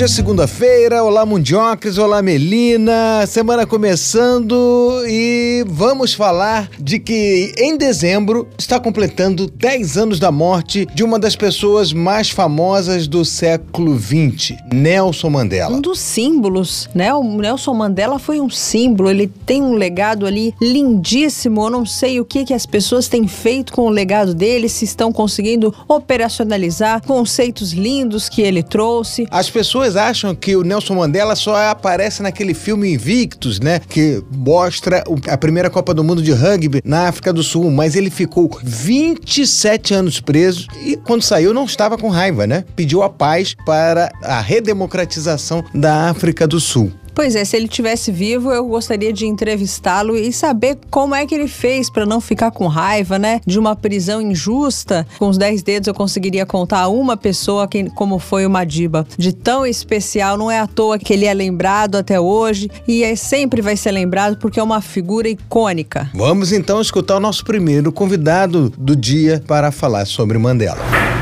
Hoje é segunda-feira, olá Mundiocas, olá Melina, semana começando e vamos falar de que em dezembro está completando 10 anos da morte de uma das pessoas mais famosas do século 20, Nelson Mandela. Um dos símbolos, né? O Nelson Mandela foi um símbolo, ele tem um legado ali lindíssimo. Eu não sei o que, que as pessoas têm feito com o legado dele, se estão conseguindo operacionalizar conceitos lindos que ele trouxe. As pessoas pessoas acham que o Nelson Mandela só aparece naquele filme Invictus, né? Que mostra a primeira Copa do Mundo de rugby na África do Sul, mas ele ficou 27 anos preso e quando saiu não estava com raiva, né? Pediu a paz para a redemocratização da África do Sul. Pois é, se ele tivesse vivo, eu gostaria de entrevistá-lo e saber como é que ele fez para não ficar com raiva, né? De uma prisão injusta. Com os dez dedos eu conseguiria contar uma pessoa que, como foi o Madiba. De tão especial, não é à toa que ele é lembrado até hoje e é, sempre vai ser lembrado porque é uma figura icônica. Vamos então escutar o nosso primeiro convidado do dia para falar sobre Mandela.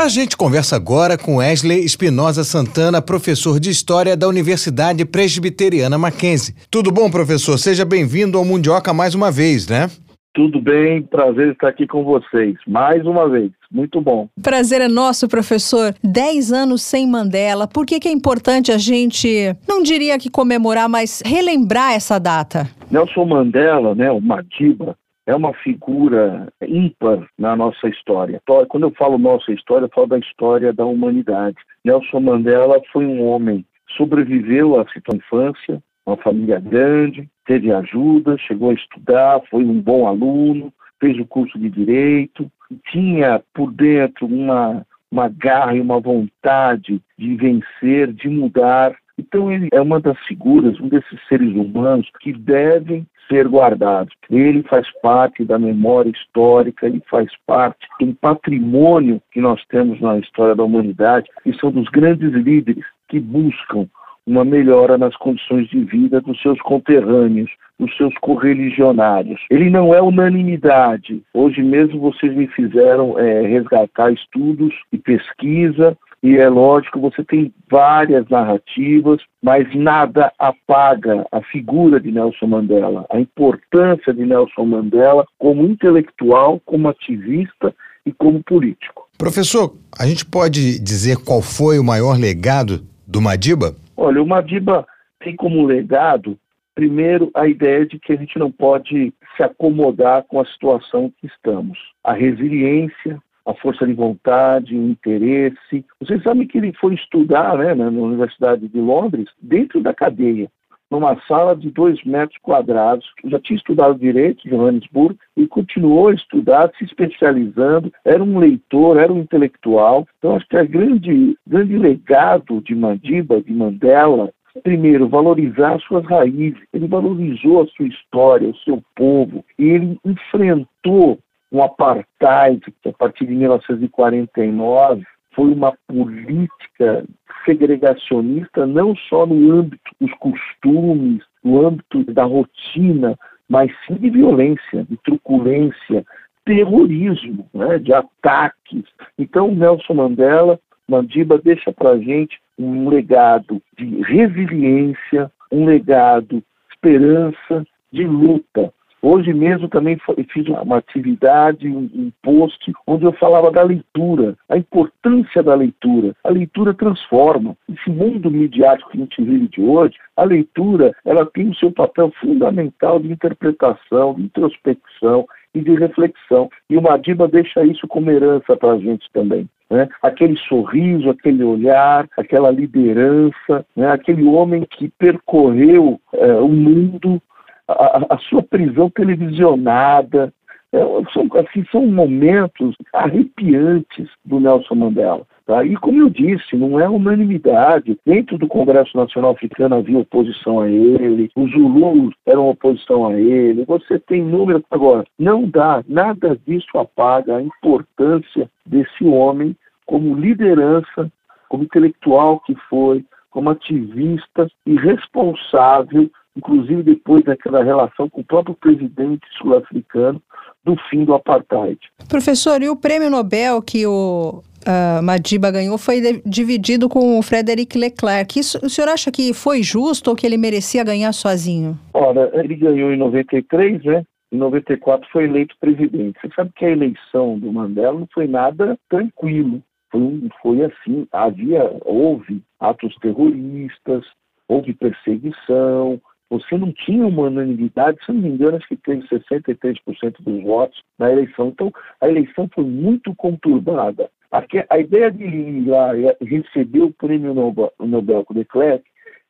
A gente conversa agora com Wesley Espinosa Santana, professor de História da Universidade Presbiteriana Mackenzie. Tudo bom, professor? Seja bem-vindo ao Mundioca mais uma vez, né? Tudo bem, prazer estar aqui com vocês, mais uma vez. Muito bom. Prazer é nosso, professor. Dez anos sem Mandela. Por que, que é importante a gente, não diria que comemorar, mas relembrar essa data? Nelson Mandela, né, o Madiba, é uma figura ímpar na nossa história. Quando eu falo nossa história, eu falo da história da humanidade. Nelson Mandela foi um homem, sobreviveu à sua infância, uma família grande, teve ajuda, chegou a estudar, foi um bom aluno, fez o curso de direito, tinha por dentro uma, uma garra e uma vontade de vencer, de mudar. Então ele é uma das figuras, um desses seres humanos que devem ser guardados. Ele faz parte da memória histórica, ele faz parte do patrimônio que nós temos na história da humanidade e são dos grandes líderes que buscam uma melhora nas condições de vida dos seus conterrâneos, dos seus correligionários. Ele não é unanimidade. Hoje mesmo vocês me fizeram é, resgatar estudos e pesquisa e é lógico, você tem várias narrativas, mas nada apaga a figura de Nelson Mandela, a importância de Nelson Mandela como intelectual, como ativista e como político. Professor, a gente pode dizer qual foi o maior legado do Madiba? Olha, o Madiba tem como legado, primeiro, a ideia de que a gente não pode se acomodar com a situação que estamos. A resiliência, a força de vontade, o interesse. Vocês sabem que ele foi estudar né, na Universidade de Londres, dentro da cadeia, numa sala de dois metros quadrados. Já tinha estudado direito em Johannesburg e continuou a estudar, se especializando. Era um leitor, era um intelectual. Então, acho que o grande, grande legado de Mandiba, de Mandela, primeiro, valorizar suas raízes. Ele valorizou a sua história, o seu povo, e ele enfrentou um apartheid que a partir de 1949 foi uma política segregacionista não só no âmbito dos costumes, no âmbito da rotina, mas sim de violência, de truculência, terrorismo, né, de ataques. Então, Nelson Mandela, Mandiba deixa para gente um legado de resiliência, um legado de esperança, de luta. Hoje mesmo também fiz uma atividade, um post, onde eu falava da leitura, a importância da leitura. A leitura transforma. Esse mundo midiático que a gente vive de hoje, a leitura ela tem o seu papel fundamental de interpretação, de introspecção e de reflexão. E o Madiba deixa isso como herança para a gente também. Né? Aquele sorriso, aquele olhar, aquela liderança, né? aquele homem que percorreu é, o mundo a, sua prisão televisionada. É, são, assim, são momentos arrepiantes do Nelson Mandela. Tá? E como eu disse, não é unanimidade. Dentro do Congresso Nacional Africano havia oposição a ele, os Zulus eram oposição a ele, você tem número. Agora, não dá, nada disso apaga a importância desse homem como liderança, como intelectual que foi, como ativista e responsável inclusive depois daquela relação com o próprio presidente sul-africano do fim do apartheid. Professor, e o prêmio Nobel que o uh, Madiba ganhou foi de, dividido com o Frederic Leclerc. Isso, o senhor acha que foi justo ou que ele merecia ganhar sozinho? Ora, ele ganhou em 93, né? Em 94 foi eleito presidente. Você sabe que a eleição do Mandela não foi nada tranquilo. Foi, foi assim, havia, houve atos terroristas, houve perseguição, você não tinha uma unanimidade, se não me engano, acho que teve 63% dos votos na eleição. Então, a eleição foi muito conturbada. A, ideia de ir lá receber o prêmio Nobel, com Leclerc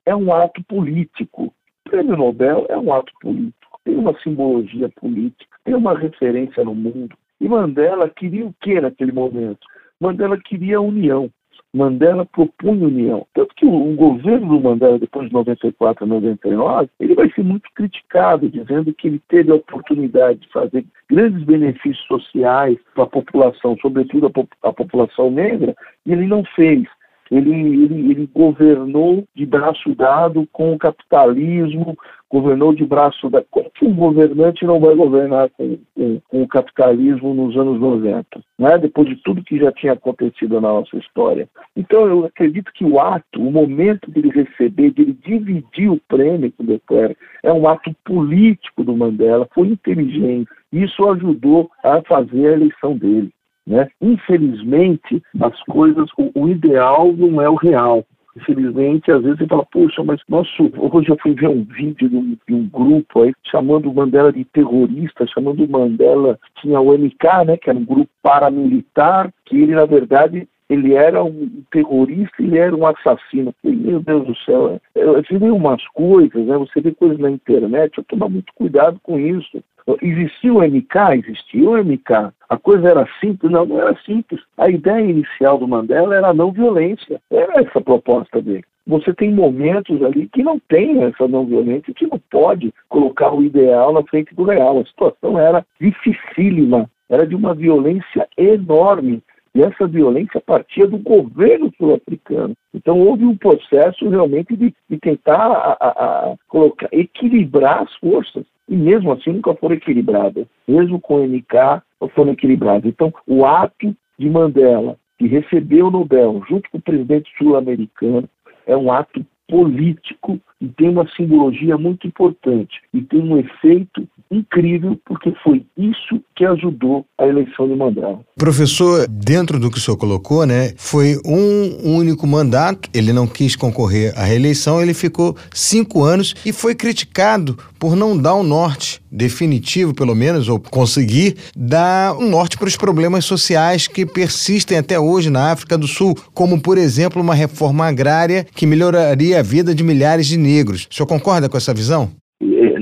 é um ato político. O prêmio Nobel é um ato político, tem uma simbologia política, tem uma referência no mundo. E Mandela queria o que naquele momento? Mandela queria união. Mandela propunha união. Tanto que o, governo do Mandela, depois de 94 a 99, ele vai ser muito criticado, dizendo que ele teve a oportunidade de fazer grandes benefícios sociais para a população, sobretudo a, a população negra, e ele não fez ele, ele, ele governou de braço dado com o capitalismo, governou de braço dado. Como que um governante não vai governar com, com, com o capitalismo nos anos 90, né? depois de tudo que já tinha acontecido na nossa história? Então, eu acredito que o ato, o momento de ele receber, de ele dividir o prêmio com o Declare, é um ato político do Mandela, foi inteligente. Isso ajudou a fazer a eleição dele. Né? Infelizmente, as coisas, o, o ideal não é o real. Infelizmente, às vezes você fala, poxa, mas nosso, hoje eu fui ver um vídeo de um, de um, grupo aí chamando o Mandela de terrorista, chamando o Mandela, tinha o MK, né, que era um grupo paramilitar, que ele, na verdade, ele era um terrorista, ele era um assassino. Meu Deus do céu, é, você vê umas coisas, né? Você vê coisas na internet, eu tomar muito cuidado com isso. Existia o MK? Existia o MK. A coisa era simples? Não, não era simples. A ideia inicial do Mandela era a não violência. Era essa a proposta dele. Você tem momentos ali que não tem essa não violência, que não pode colocar o ideal na frente do real. A situação era dificílima, era de uma violência enorme. E essa violência partia do governo sul-africano. Então houve um processo realmente de, de tentar a, a, a colocar, equilibrar as forças. E mesmo assim nunca foram equilibradas. Mesmo com o MK, foram equilibradas. Então o ato de Mandela, que recebeu o Nobel junto com o presidente sul-americano, é um ato político e tem uma simbologia muito importante e tem um efeito incrível porque foi isso que ajudou a eleição de Mandela. Professor, dentro do que o senhor colocou, né, foi um único mandato, ele não quis concorrer à reeleição, ele ficou cinco anos e foi criticado por não dar o um norte definitivo, pelo menos, ou conseguir dar um norte para os problemas sociais que persistem até hoje na África do Sul, como, por exemplo, uma reforma agrária que melhoraria a vida de milhares de. O senhor concorda com essa visão?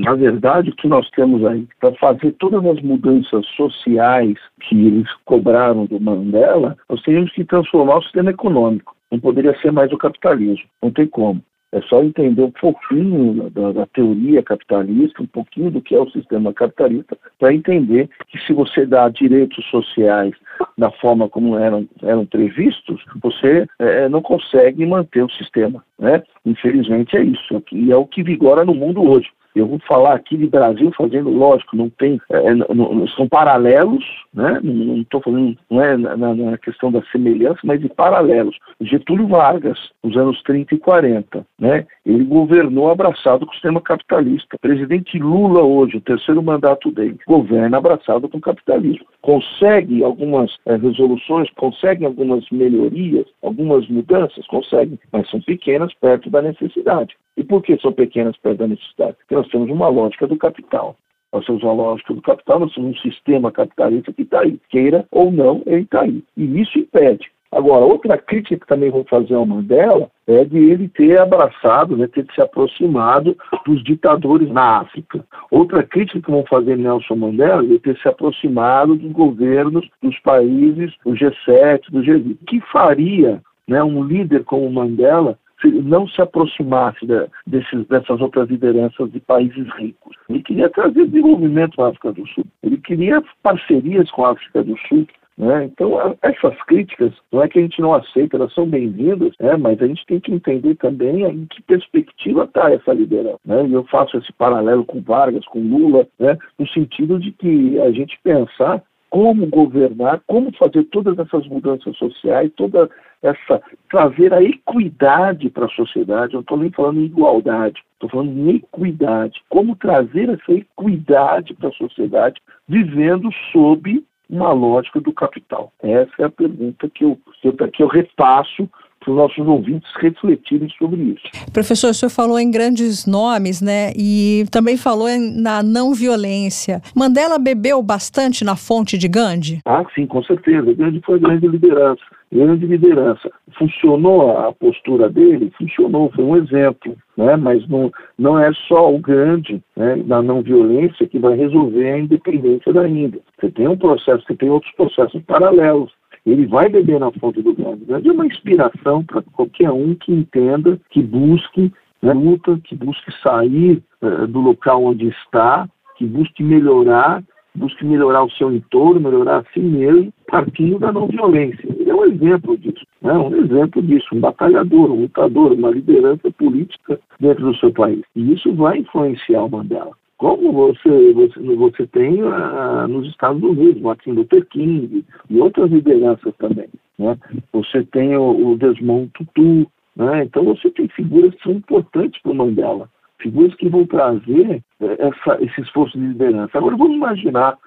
Na verdade, o que nós temos aí para fazer todas as mudanças sociais que eles cobraram do Mandela, nós teríamos que transformar o sistema econômico. Não poderia ser mais o capitalismo. Não tem como. É só entender um pouquinho da, da, teoria capitalista, um pouquinho do que é o sistema capitalista, para entender que se você dá direitos sociais da forma como eram, eram previstos, você é, não consegue manter o sistema. Né? Infelizmente é isso, e é o que vigora no mundo hoje. Eu vou falar aqui de Brasil fazendo, lógico, não tem, é, não, são paralelos, né? Não estou falando, não é na, na, questão da semelhança, mas de paralelos. Getúlio Vargas, nos anos 30 e 40, né? Ele governou abraçado com o sistema capitalista. O presidente Lula hoje, o terceiro mandato dele, governa abraçado com o capitalismo. Consegue algumas é, resoluções, consegue algumas melhorias, algumas mudanças, consegue, mas são pequenas perto da necessidade. E por que são pequenas perto da necessidade? Porque nós temos uma lógica do capital. Nós temos uma lógica do capital, nós temos um sistema capitalista que está aí. Queira ou não, ele está aí. E isso impede. Agora, outra crítica que também vou fazer ao Mandela é de ele ter abraçado, né, ter se aproximado dos ditadores na África. Outra crítica que vão fazer Nelson Mandela é de ter se aproximado dos governos dos países do G7, do G20. O que faria né, um líder como Mandela não se aproximasse de, desses, dessas outras lideranças de países ricos. Ele queria trazer desenvolvimento à África do Sul. Ele queria parcerias com a África do Sul. Né? Então, essas críticas, não é que a gente não aceita, elas são bem-vindas, né? mas a gente tem que entender também em que perspectiva está essa liderança. Né? E eu faço esse paralelo com Vargas, com Lula, né? no sentido de que a gente pensar como governar, como fazer todas essas mudanças sociais, toda essa trazer a equidade para a sociedade. Eu estou nem falando em igualdade, estou falando em equidade. Como trazer essa equidade para a sociedade, vivendo sob uma lógica do capital. Essa é a pergunta que eu, que eu repasso para os nossos ouvintes refletirem sobre isso. Professor, o senhor falou em grandes nomes, né? E também falou na não violência. Mandela bebeu bastante na fonte de Gandhi? Ah, sim, com certeza. Gandhi foi grande liderança. Grande liderança. Funcionou a postura dele? Funcionou, foi um exemplo. Né? Mas não, não é só o Gandhi né, não violência que vai resolver a independência da Índia. Você tem um processo, você tem outros processos paralelos ele vai beber na fonte do Gandhi. Gandhi é uma inspiração para qualquer um que entenda, que busque né, luta, que busque sair uh, do local onde está, que busque melhorar, busque melhorar o seu entorno, melhorar a si mesmo, partindo da não violência. Ele é um exemplo disso, né, um exemplo disso, um batalhador, um lutador, uma liderança política dentro do seu país. E isso vai influenciar o Mandela como você, você, você tem uh, nos Estados Unidos, Martin Luther King e outras lideranças também. Né? Você tem o, o Desmond Tutu, né? então você tem figuras que são importantes para o Mandela, figuras que vão trazer eh, essa, esse esforço de liderança. Agora vamos imaginar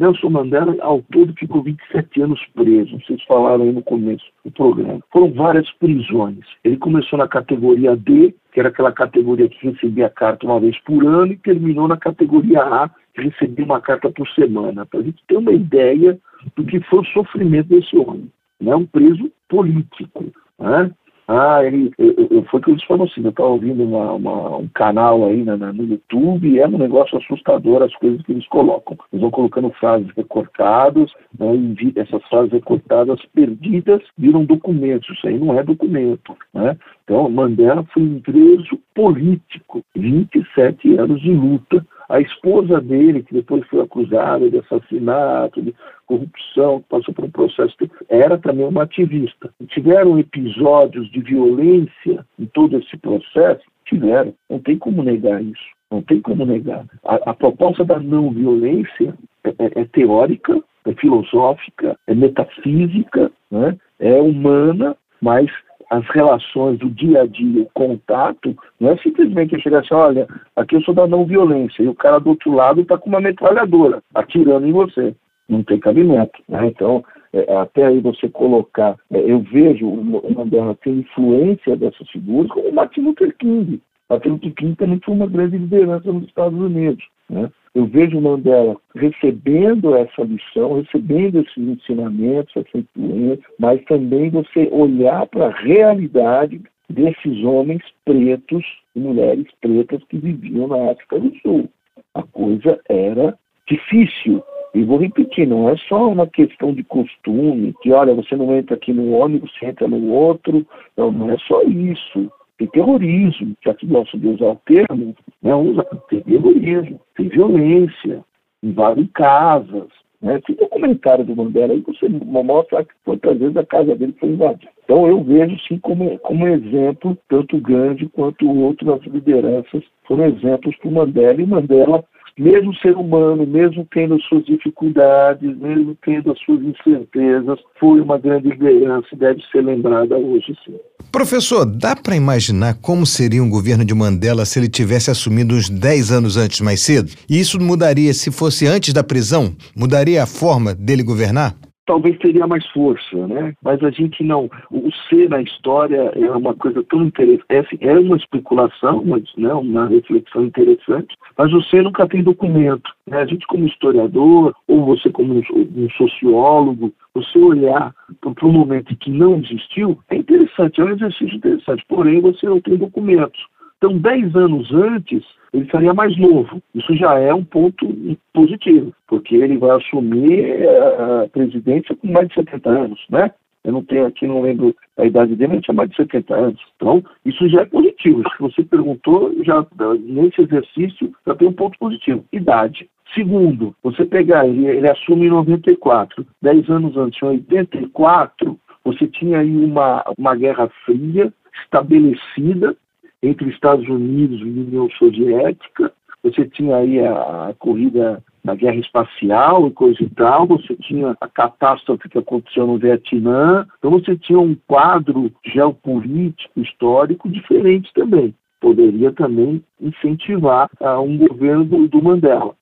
Nelson Mandela, ao todo, ficou 27 anos preso. Vocês falaram aí no começo do programa. Foram várias prisões. Ele começou na categoria D, que era aquela categoria que recebia carta uma vez por ano, e terminou na categoria A, que recebia uma carta por semana. Para a gente ter uma ideia do que foi o sofrimento desse homem. Né? Um preso político. Né? Ah, ele, eu, eu, foi que eles falaram assim, eu estava ouvindo uma, uma, um canal aí na, na, no YouTube e é um negócio assustador as coisas que eles colocam. Eles vão colocando frases recortadas, né, e essas frases recortadas perdidas viram documentos. Isso aí não é documento. Né? Então, Mandela foi um preso político, 27 anos de luta a esposa dele, que depois foi acusada de assassinato, de corrupção, passou por um processo, era também uma ativista. Tiveram episódios de violência em todo esse processo? Tiveram. Não tem como negar isso. Não tem como negar. A, a proposta da não violência é, é, é teórica, é filosófica, é metafísica, né? é humana, mas as relações do dia a dia, o contato, não é simplesmente chegar assim, olha, aqui eu sou da não violência, e o cara do outro lado está com uma metralhadora, atirando em você. Não tem cabimento. Né? Então, é, até aí você colocar, é, eu vejo o Mandela ter influência dessas figuras, como o Martin Luther King. Martin Luther King também foi uma grande liderança nos Estados Unidos. Né? Eu vejo Mandela recebendo essa lição, recebendo esses ensinamentos, essa influência, mas também você olhar para a realidade desses homens pretos e mulheres pretas que viviam na África do Sul. A coisa era difícil. E vou repetir, não é só uma questão de costume, que olha, você não entra aqui no ônibus, você entra no outro. Não, não é só isso tem terrorismo, já que nosso Deus é o termo, né, usa, tem terrorismo, tem violência, invadem casas. Né? Tem documentário do Mandela aí você mostra quantas vezes a casa dele foi invadida. Então eu vejo sim como, como exemplo, tanto Gandhi quanto outras lideranças foram exemplos para o Mandela, e Mandela mesmo ser humano, mesmo tendo suas dificuldades, mesmo tendo as suas incertezas, foi uma grande liderança e deve ser lembrada hoje sim. Professor, dá para imaginar como seria um governo de Mandela se ele tivesse assumido uns 10 anos antes mais cedo? E isso mudaria se fosse antes da prisão? Mudaria a forma dele governar? Talvez teria mais força, né? Mas a gente não. O ser na história é uma coisa tão interessante. É, assim, é uma especulação, mas, né, uma reflexão interessante, mas o ser nunca tem documento. Né? A gente, como historiador, ou você, como um sociólogo, você olhar para um momento que não existiu, é interessante, é um exercício interessante, porém você não tem documentos. Então, 10 anos antes, ele estaria mais novo. Isso já é um ponto positivo, porque ele vai assumir a presidência com mais de 70 anos, né? Eu não tenho aqui, não lembro a idade dele, ele tinha mais de 70 anos. Então, isso já é positivo. Se você perguntou, já nesse exercício já tem um ponto positivo. Idade. Segundo, você pegar, ele, ele assume em 94, 10 anos antes, em 84, você tinha aí uma, uma guerra fria estabelecida entre os Estados Unidos e a União Soviética, você tinha aí a, corrida na guerra espacial e coisa e tal, você tinha a catástrofe que aconteceu no Vietnã, então você tinha um quadro geopolítico, histórico diferente também. Poderia também incentivar uh, um governo do, do Mandela.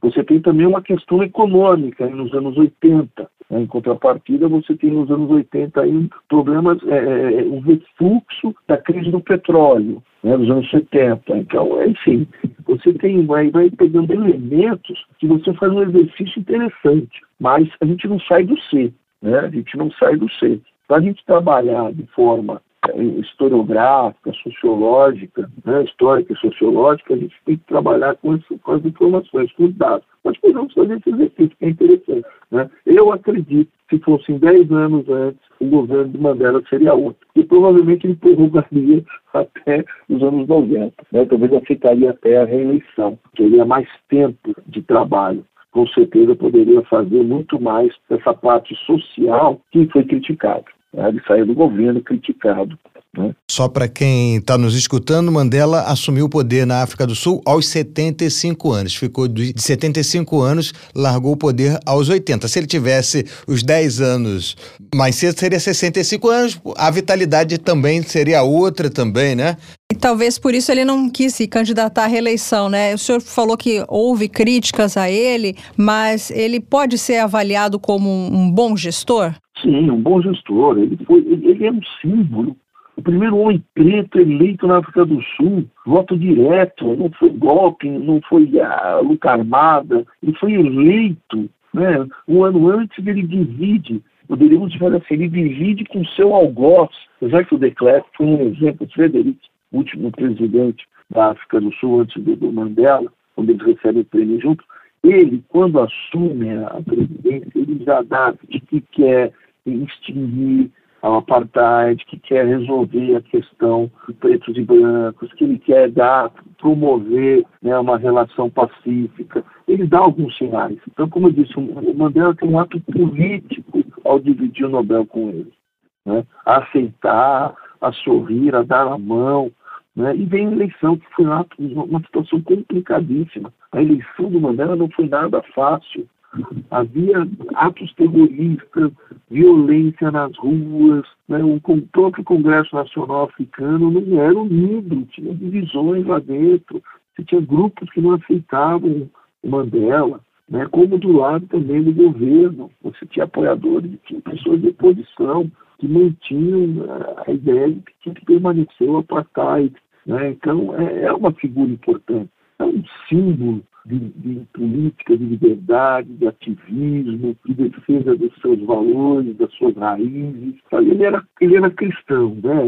Você tem também uma questão econômica nos anos 80. Né? Em contrapartida, você tem nos anos 80 aí problemas, é, é, é, um refluxo da crise do petróleo, né, nos anos 70. Então, é, enfim, você tem, vai, vai pegando elementos que você faz um exercício interessante, mas a gente não sai do C, né? a gente não sai do C. Para a gente trabalhar de forma historiográfica, sociológica, né, histórica e sociológica, a gente tem que trabalhar com, esse, com as informações, com os dados. Nós podemos fazer esse exercício, que é interessante. Né? Eu acredito que se fossem 10 anos antes, o governo de Mandela seria outro. E provavelmente ele prorrogaria até os anos 90. Né? Talvez aceitaria até a reeleição. Teria mais tempo de trabalho com certeza poderia fazer muito mais essa parte social que foi criticada. Né? Ele saiu do governo criticado. Né? Só para quem está nos escutando, Mandela assumiu o poder na África do Sul aos 75 anos. Ficou de 75 anos, largou o poder aos 80. Se ele tivesse os 10 anos mais cedo, seria 65 anos. A vitalidade também seria outra também, né? E talvez por isso ele não quis se candidatar à reeleição, né? O senhor falou que houve críticas a ele, mas ele pode ser avaliado como um bom gestor? Sim, um bom gestor. Ele, foi, ele, ele é um símbolo. O primeiro homem preto eleito na África do Sul, voto direto, não foi golpe, não foi a luta armada, ele foi eleito. Né? Um ano antes ele divide, poderíamos dizer assim, ele divide com seu algoz, apesar que o Declerc foi um exemplo, Frederic, último presidente da África do Sul antes do, do Mandela, quando eles recebem o prêmio junto, ele, quando assume a presidência, ele já dá de que quer extinguir o apartheid, que quer resolver a questão de pretos e brancos, que ele quer dar, promover né, uma relação pacífica. Ele dá alguns sinais. Então, como eu disse, o Mandela tem um ato político ao dividir o Nobel com ele. Né? A aceitar, a sorrir, a dar a mão. Né? E vem a eleição, que foi uma, situação complicadíssima. A eleição do Mandela não foi nada fácil. Havia atos terroristas, violência nas ruas, né? o próprio Congresso Nacional Africano não era unido, tinha divisões lá dentro, você tinha grupos que não aceitavam o Mandela, né? como do lado também do governo, você tinha apoiadores, tinha pessoas de oposição que mantinham né, a ideia de que tinha que permanecer o apartheid. Né? Então, é, é uma figura importante, é um símbolo de, de, política de liberdade, de ativismo, de defesa dos seus valores, das suas raízes. Ele era, ele era cristão, né?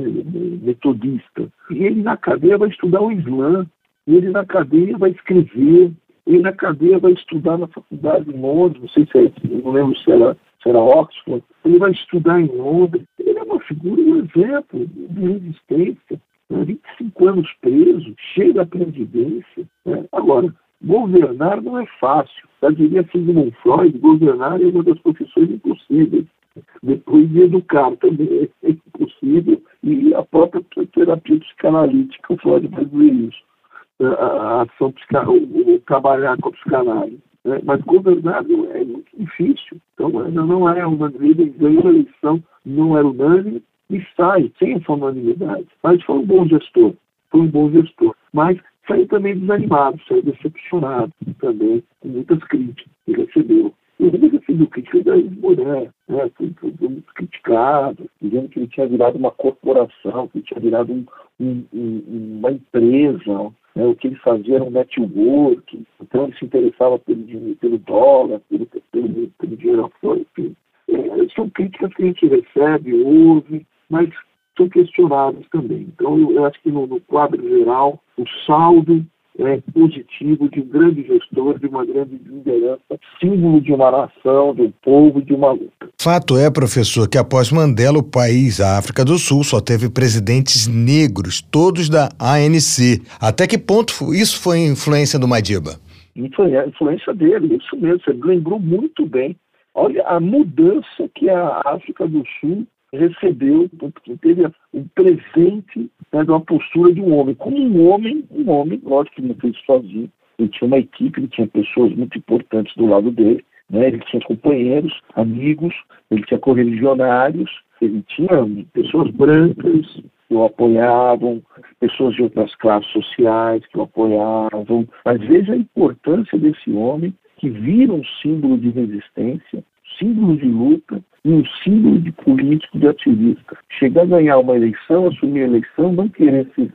metodista. E ele na cadeia vai estudar o Islã, ele na cadeia vai escrever, ele na cadeia vai estudar na faculdade em Londres, não sei se é, não lembro se era, se era Oxford, ele vai estudar em Londres. Ele é uma figura, um exemplo de resistência. Né? 25 anos preso, cheio de aprendizência. Né? Agora, Governar não é fácil. Já diria Sigmund Freud, governar é uma das profissões impossíveis. Depois de educar também é impossível e a própria terapia psicanalítica, o Freud vai dizer isso. A ação o, trabalhar com a psicanálise. Né? Mas governar não é muito difícil. Então, não é unânime. Ele ganhou a eleição, não era unânime e sai sem essa unanimidade. Mas foi um bom gestor. Foi um bom gestor. Mas saiu também desanimado, saiu decepcionado também, com muitas críticas que recebeu. Ele recebeu críticas da Isboré, né? foi, muito criticado, dizendo que ele tinha virado uma corporação, que ele tinha virado um, um, um, uma empresa, né? o que ele fazia era um network, então ele se interessava pelo, pelo dólar, pelo, pelo, pelo dinheiro enfim. É, são críticas que a gente recebe, ouve, mas são questionados também. Então, eu acho que no, no quadro geral, o saldo é, positivo de um grande gestor, de uma grande liderança, símbolo de uma nação, de um povo, de uma luta. Fato é, professor, que após Mandela, o país, a África do Sul, só teve presidentes negros, todos da ANC. Até que ponto isso foi influência do Madiba? Influência dele, isso mesmo, você lembrou muito bem. Olha a mudança que a África do Sul recebeu, teve um presente né, de uma postura de um homem. Como um homem, um homem, lógico que não fez sozinho, ele tinha uma equipe, ele tinha pessoas muito importantes do lado dele, né, ele tinha companheiros, amigos, ele tinha correligionários, ele tinha pessoas brancas que o apoiavam, pessoas de outras classes sociais que o apoiavam. Mas veja a importância desse homem que vira um símbolo de resistência, símbolo de luta e um símbolo de político, de ativista. Chegar a ganhar uma eleição, assumir a eleição, não querer se,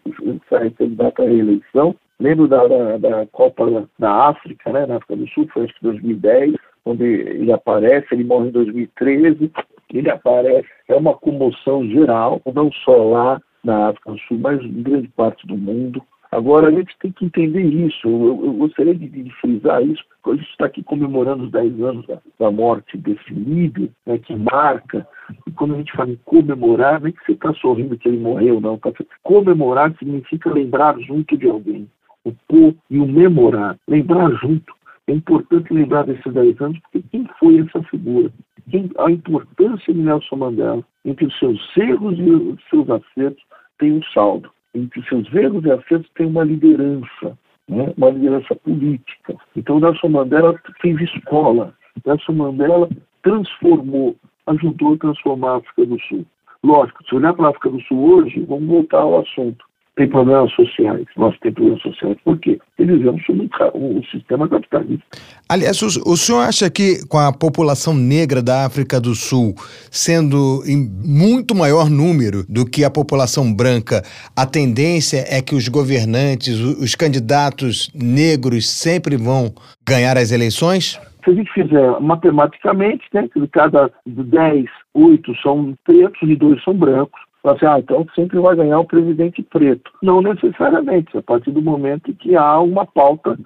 sair candidato à reeleição. Lembro da, da, da, Copa da África, né, na África do Sul, foi acho que 2010, onde ele aparece, ele morre em 2013, ele aparece, é uma comoção geral, não só lá na África do Sul, mas em grande parte do mundo. Agora, a gente tem que entender isso. Eu, eu gostaria de, de, frisar isso, porque a gente está aqui comemorando os 10 anos da, da morte desse líder, né, que marca. E quando a gente fala em comemorar, não é que você está sorrindo que ele morreu, não. Tá? Comemorar significa lembrar junto de alguém. O pôr e o memorar. Lembrar junto. É importante lembrar desses 10 anos, porque quem foi essa figura? Quem, a importância de Nelson Mandela entre os seus erros e os seus acertos tem um saldo entre seus erros e acertos tem uma liderança, né? uma liderança política. Então Nelson Mandela fez escola. Nelson Mandela transformou, ajudou a transformar a África do Sul. Lógico, se olhar para a África do Sul hoje, vamos voltar ao assunto tem problemas sociais. Nós temos problemas sociais. Por quê? Eles vivemos sob um, um sistema capitalista. Aliás, o, o, senhor acha que com a população negra da África do Sul sendo em muito maior número do que a população branca, a tendência é que os governantes, os, os candidatos negros sempre vão ganhar as eleições? Se a gente fizer matematicamente, né, de cada 10, 8 são pretos e 2 são brancos, Fala assim, ah, então sempre vai ganhar o presidente preto. Não necessariamente, a partir do momento que há uma pauta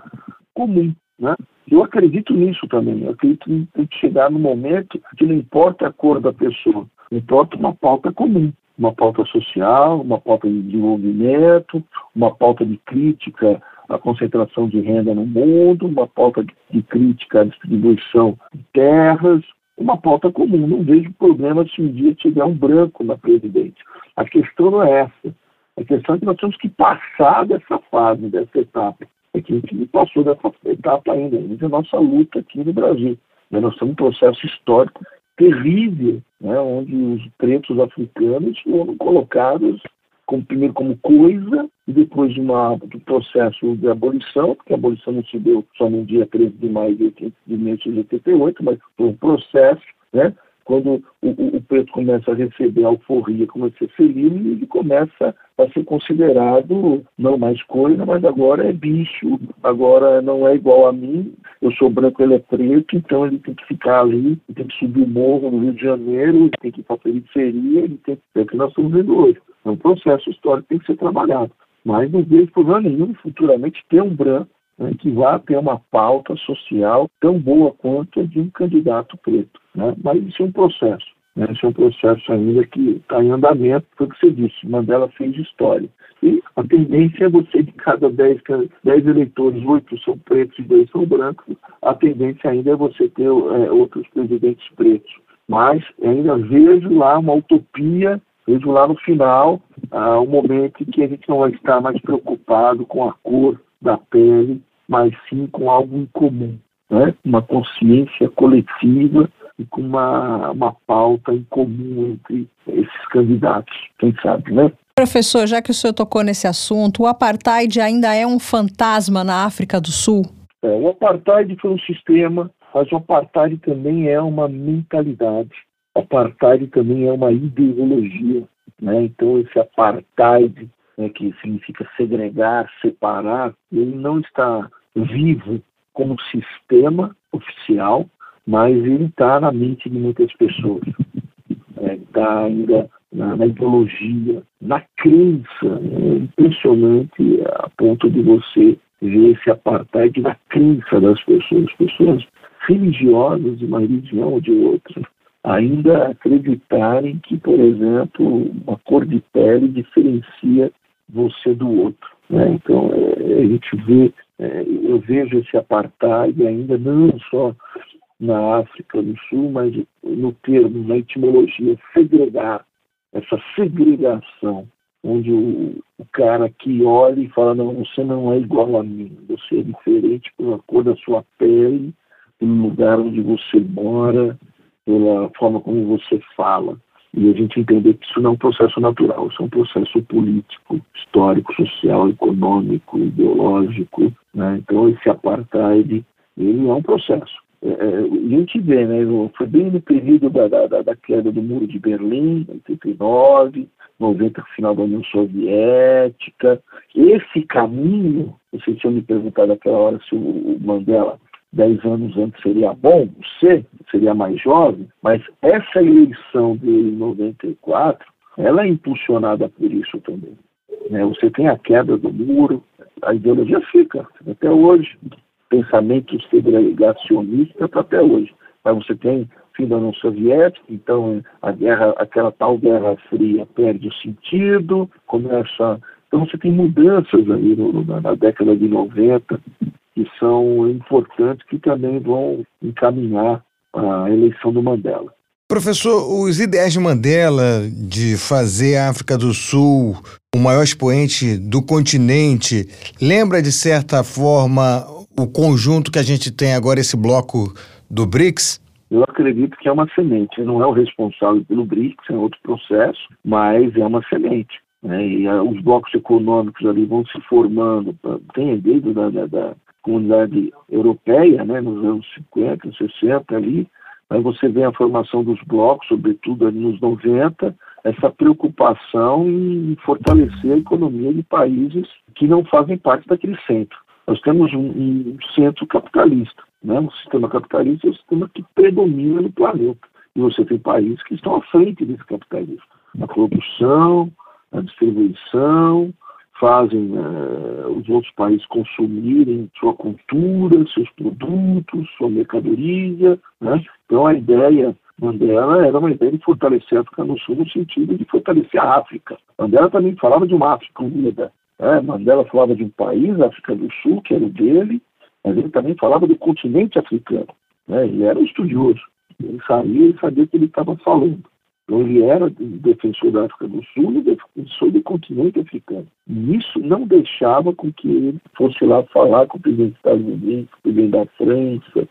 comum. Né? Eu acredito nisso também. Eu acredito que tem que chegar no momento que não importa a cor da pessoa, importa uma pauta comum. Uma pauta social, uma pauta de desenvolvimento, uma pauta de crítica à concentração de renda no mundo, uma pauta de crítica à distribuição de terras, uma pauta comum. Não vejo problema se um dia tiver um branco na presidência. A questão não é essa. A questão é que nós temos que passar dessa fase, dessa etapa. É que a gente não passou dessa etapa ainda. Ainda é a nossa luta aqui no Brasil. Né? Nós temos um processo histórico terrível, né? onde os pretos africanos foram colocados como, primeiro como coisa, e depois de uma, do processo de abolição, porque a abolição não se deu só no dia 13 de maio de, de 1988, mas foi um processo, né? quando o, o, o, preto começa a receber a alforria, começa a ser feliz, ele começa a ser considerado não mais coisa, mas agora é bicho, agora não é igual a mim, eu sou branco, ele é preto, então ele tem que ficar ali, tem que subir o morro no Rio de Janeiro, tem que ir para a periferia, ele tem que... é o que nós estamos vendo hoje. É um processo histórico que tem que ser trabalhado. Mas não vejo problema nenhum futuramente ter um branco né, que vá ter uma pauta social tão boa quanto a de um candidato preto. Né? Mas isso é um processo. Né? Isso é um processo ainda que está em andamento, foi o que você disse, Mandela fez história. E a tendência é você, de cada 10, 10 eleitores, 8 são pretos e 2 são brancos, a tendência ainda é você ter é, outros presidentes pretos. Mas ainda vejo lá uma utopia vejo lá no final ah, um momento em que a gente não vai estar mais preocupado com a cor da pele, mas sim com algo em comum, né? uma consciência coletiva e com uma, uma pauta em comum entre esses candidatos, quem sabe, né? Professor, já que o senhor tocou nesse assunto, o apartheid ainda é um fantasma na África do Sul? É, o apartheid foi um sistema, mas o apartheid também é uma mentalidade apartheid também é uma ideologia, né? Então esse apartheid, né, que significa segregar, separar, ele não está vivo como sistema oficial, mas ele está na mente de muitas pessoas. Está é, ainda na, na, ideologia, na crença. É impressionante a ponto de você ver esse apartheid na crença das pessoas. As pessoas religiosas de uma religião ou de outra ainda acreditarem que, por exemplo, uma cor de pele diferencia você do outro. Né? Então, é, a gente vê, é, eu vejo esse apartheid ainda não só na África do Sul, mas no termo, na etimologia, segregar, essa segregação, onde o, o cara que olha e fala, não, você não é igual a mim, você é diferente pela cor da sua pele, pelo lugar onde você mora, pela forma como você fala. E a gente entender que isso não é um processo natural, isso é um processo político, histórico, social, econômico, ideológico. Né? Então, esse apartheid, ele é um processo. É, é a gente vê, né, foi bem no período da, da, da queda do Muro de Berlim, 89, 90, final da União Soviética. Esse caminho, vocês tinham me perguntado naquela hora se o Mandela dez anos antes seria bom ser, seria mais jovem, mas essa eleição dele em 94, ela é impulsionada por isso também. Né? Você tem a queda do muro, a ideologia fica até hoje, pensamento segregacionista para até hoje. Mas você tem fim da União Soviética, então a guerra, aquela tal Guerra Fria perde o sentido, começa. Então você tem mudanças aí no, na década de 90, que são importantes, que também vão encaminhar a eleição do Mandela. Professor, os ideais de Mandela de fazer a África do Sul o maior expoente do continente, lembra de certa forma o conjunto que a gente tem agora, esse bloco do BRICS? Eu acredito que é uma semente. Não é o responsável pelo BRICS, é outro processo, mas é uma semente. Né? E a, os blocos econômicos ali vão se formando, tem desde da, da, da comunidade europeia, né, nos anos 50, 60 ali, aí você vê a formação dos blocos, sobretudo ali nos 90, essa preocupação em fortalecer a economia de países que não fazem parte daquele centro. Nós temos um, um centro capitalista, né? um sistema capitalista é o sistema que predomina no planeta. E você tem países que estão à frente desse capitalismo. Na produção, na distribuição, fazem uh, os outros países consumirem sua cultura, seus produtos, sua mercadoria. Né? Então a ideia Mandela era uma ideia de fortalecer a África do Sul no sentido de fortalecer a África. Mandela também falava de uma África unida. Né? Mandela falava de um país, a África do Sul, que era o dele, mas ele também falava do continente africano. Né? Ele era um estudioso. Ele sabia, ele sabia o que ele estava falando. Então ele era defensor da África do Sul e defensor do continente africano. E isso não deixava com que ele fosse lá falar com o presidente dos Estados Unidos, com o presidente da França,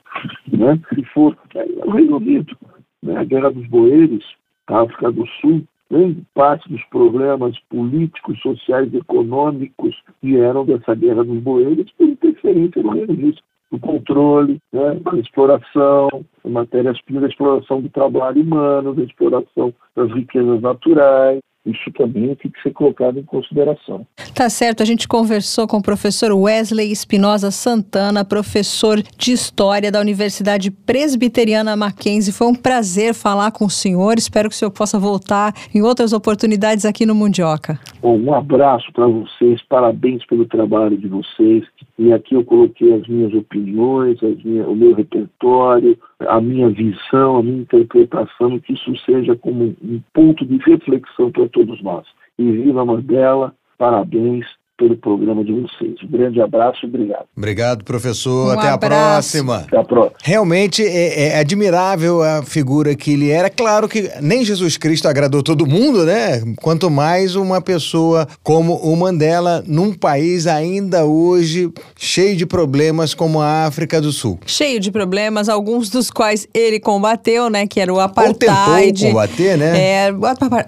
né? e é, o Reino Unido. Né? A Guerra dos Boeres, a África do Sul, grande parte dos problemas políticos, sociais econômicos vieram dessa Guerra dos Boeres por interferência no Reino Unido do controle, né, da exploração, matérias-primas, da exploração do trabalho humano, da exploração das riquezas naturais, isso também tem que ser colocado em consideração. Tá certo, a gente conversou com o professor Wesley Espinosa Santana, professor de História da Universidade Presbiteriana Mackenzie. Foi um prazer falar com o senhor, espero que o senhor possa voltar em outras oportunidades aqui no Mundioca. Bom, um abraço para vocês, parabéns pelo trabalho de vocês. E aqui eu coloquei as minhas opiniões, as minhas, o meu repertório, a minha visão, a minha interpretação, que isso seja como um ponto de reflexão para todos nós. E viva Mandela, parabéns pelo programa de vocês. Um grande abraço e obrigado. Obrigado, professor. Um Até abraço. a próxima. Até a próxima. Realmente é, é, admirável a figura que ele era. Claro que nem Jesus Cristo agradou todo mundo, né? Quanto mais uma pessoa como o Mandela, num país ainda hoje cheio de problemas como a África do Sul. Cheio de problemas, alguns dos quais ele combateu, né? Que era o Ou apartheid. tentou combater, né? É,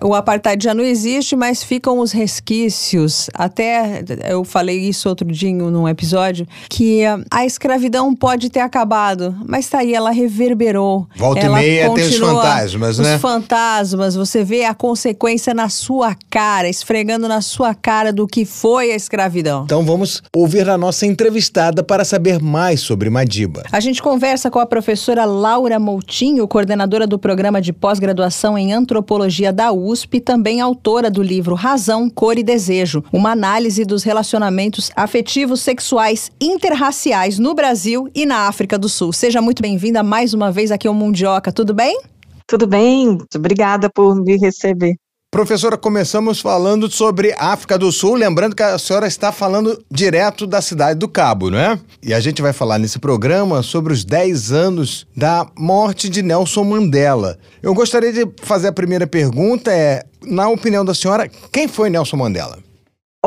o apartheid já não existe, mas ficam os resquícios. Até eu falei isso outro dia num episódio, que a escravidão pode ter acabado, mas tá aí, ela reverberou. Volta e ela meia tem os fantasmas, os né? fantasmas, você vê a consequência na sua cara, esfregando na sua cara do que foi a escravidão. Então vamos ouvir a nossa entrevistada para saber mais sobre Madiba. A gente conversa com a professora Laura Moutinho, coordenadora do programa de pós-graduação em antropologia da USP e também autora do livro Razão, Cor e Desejo, uma análise dos relacionamentos afetivos sexuais interraciais no Brasil e na África do Sul. Seja muito bem-vinda mais uma vez aqui ao Mundioca, tudo bem? Tudo bem, obrigada por me receber. Professora, começamos falando sobre África do Sul, lembrando que a senhora está falando direto da cidade do Cabo, não é? E a gente vai falar nesse programa sobre os 10 anos da morte de Nelson Mandela. Eu gostaria de fazer a primeira pergunta, é, na opinião da senhora, quem foi Nelson Mandela?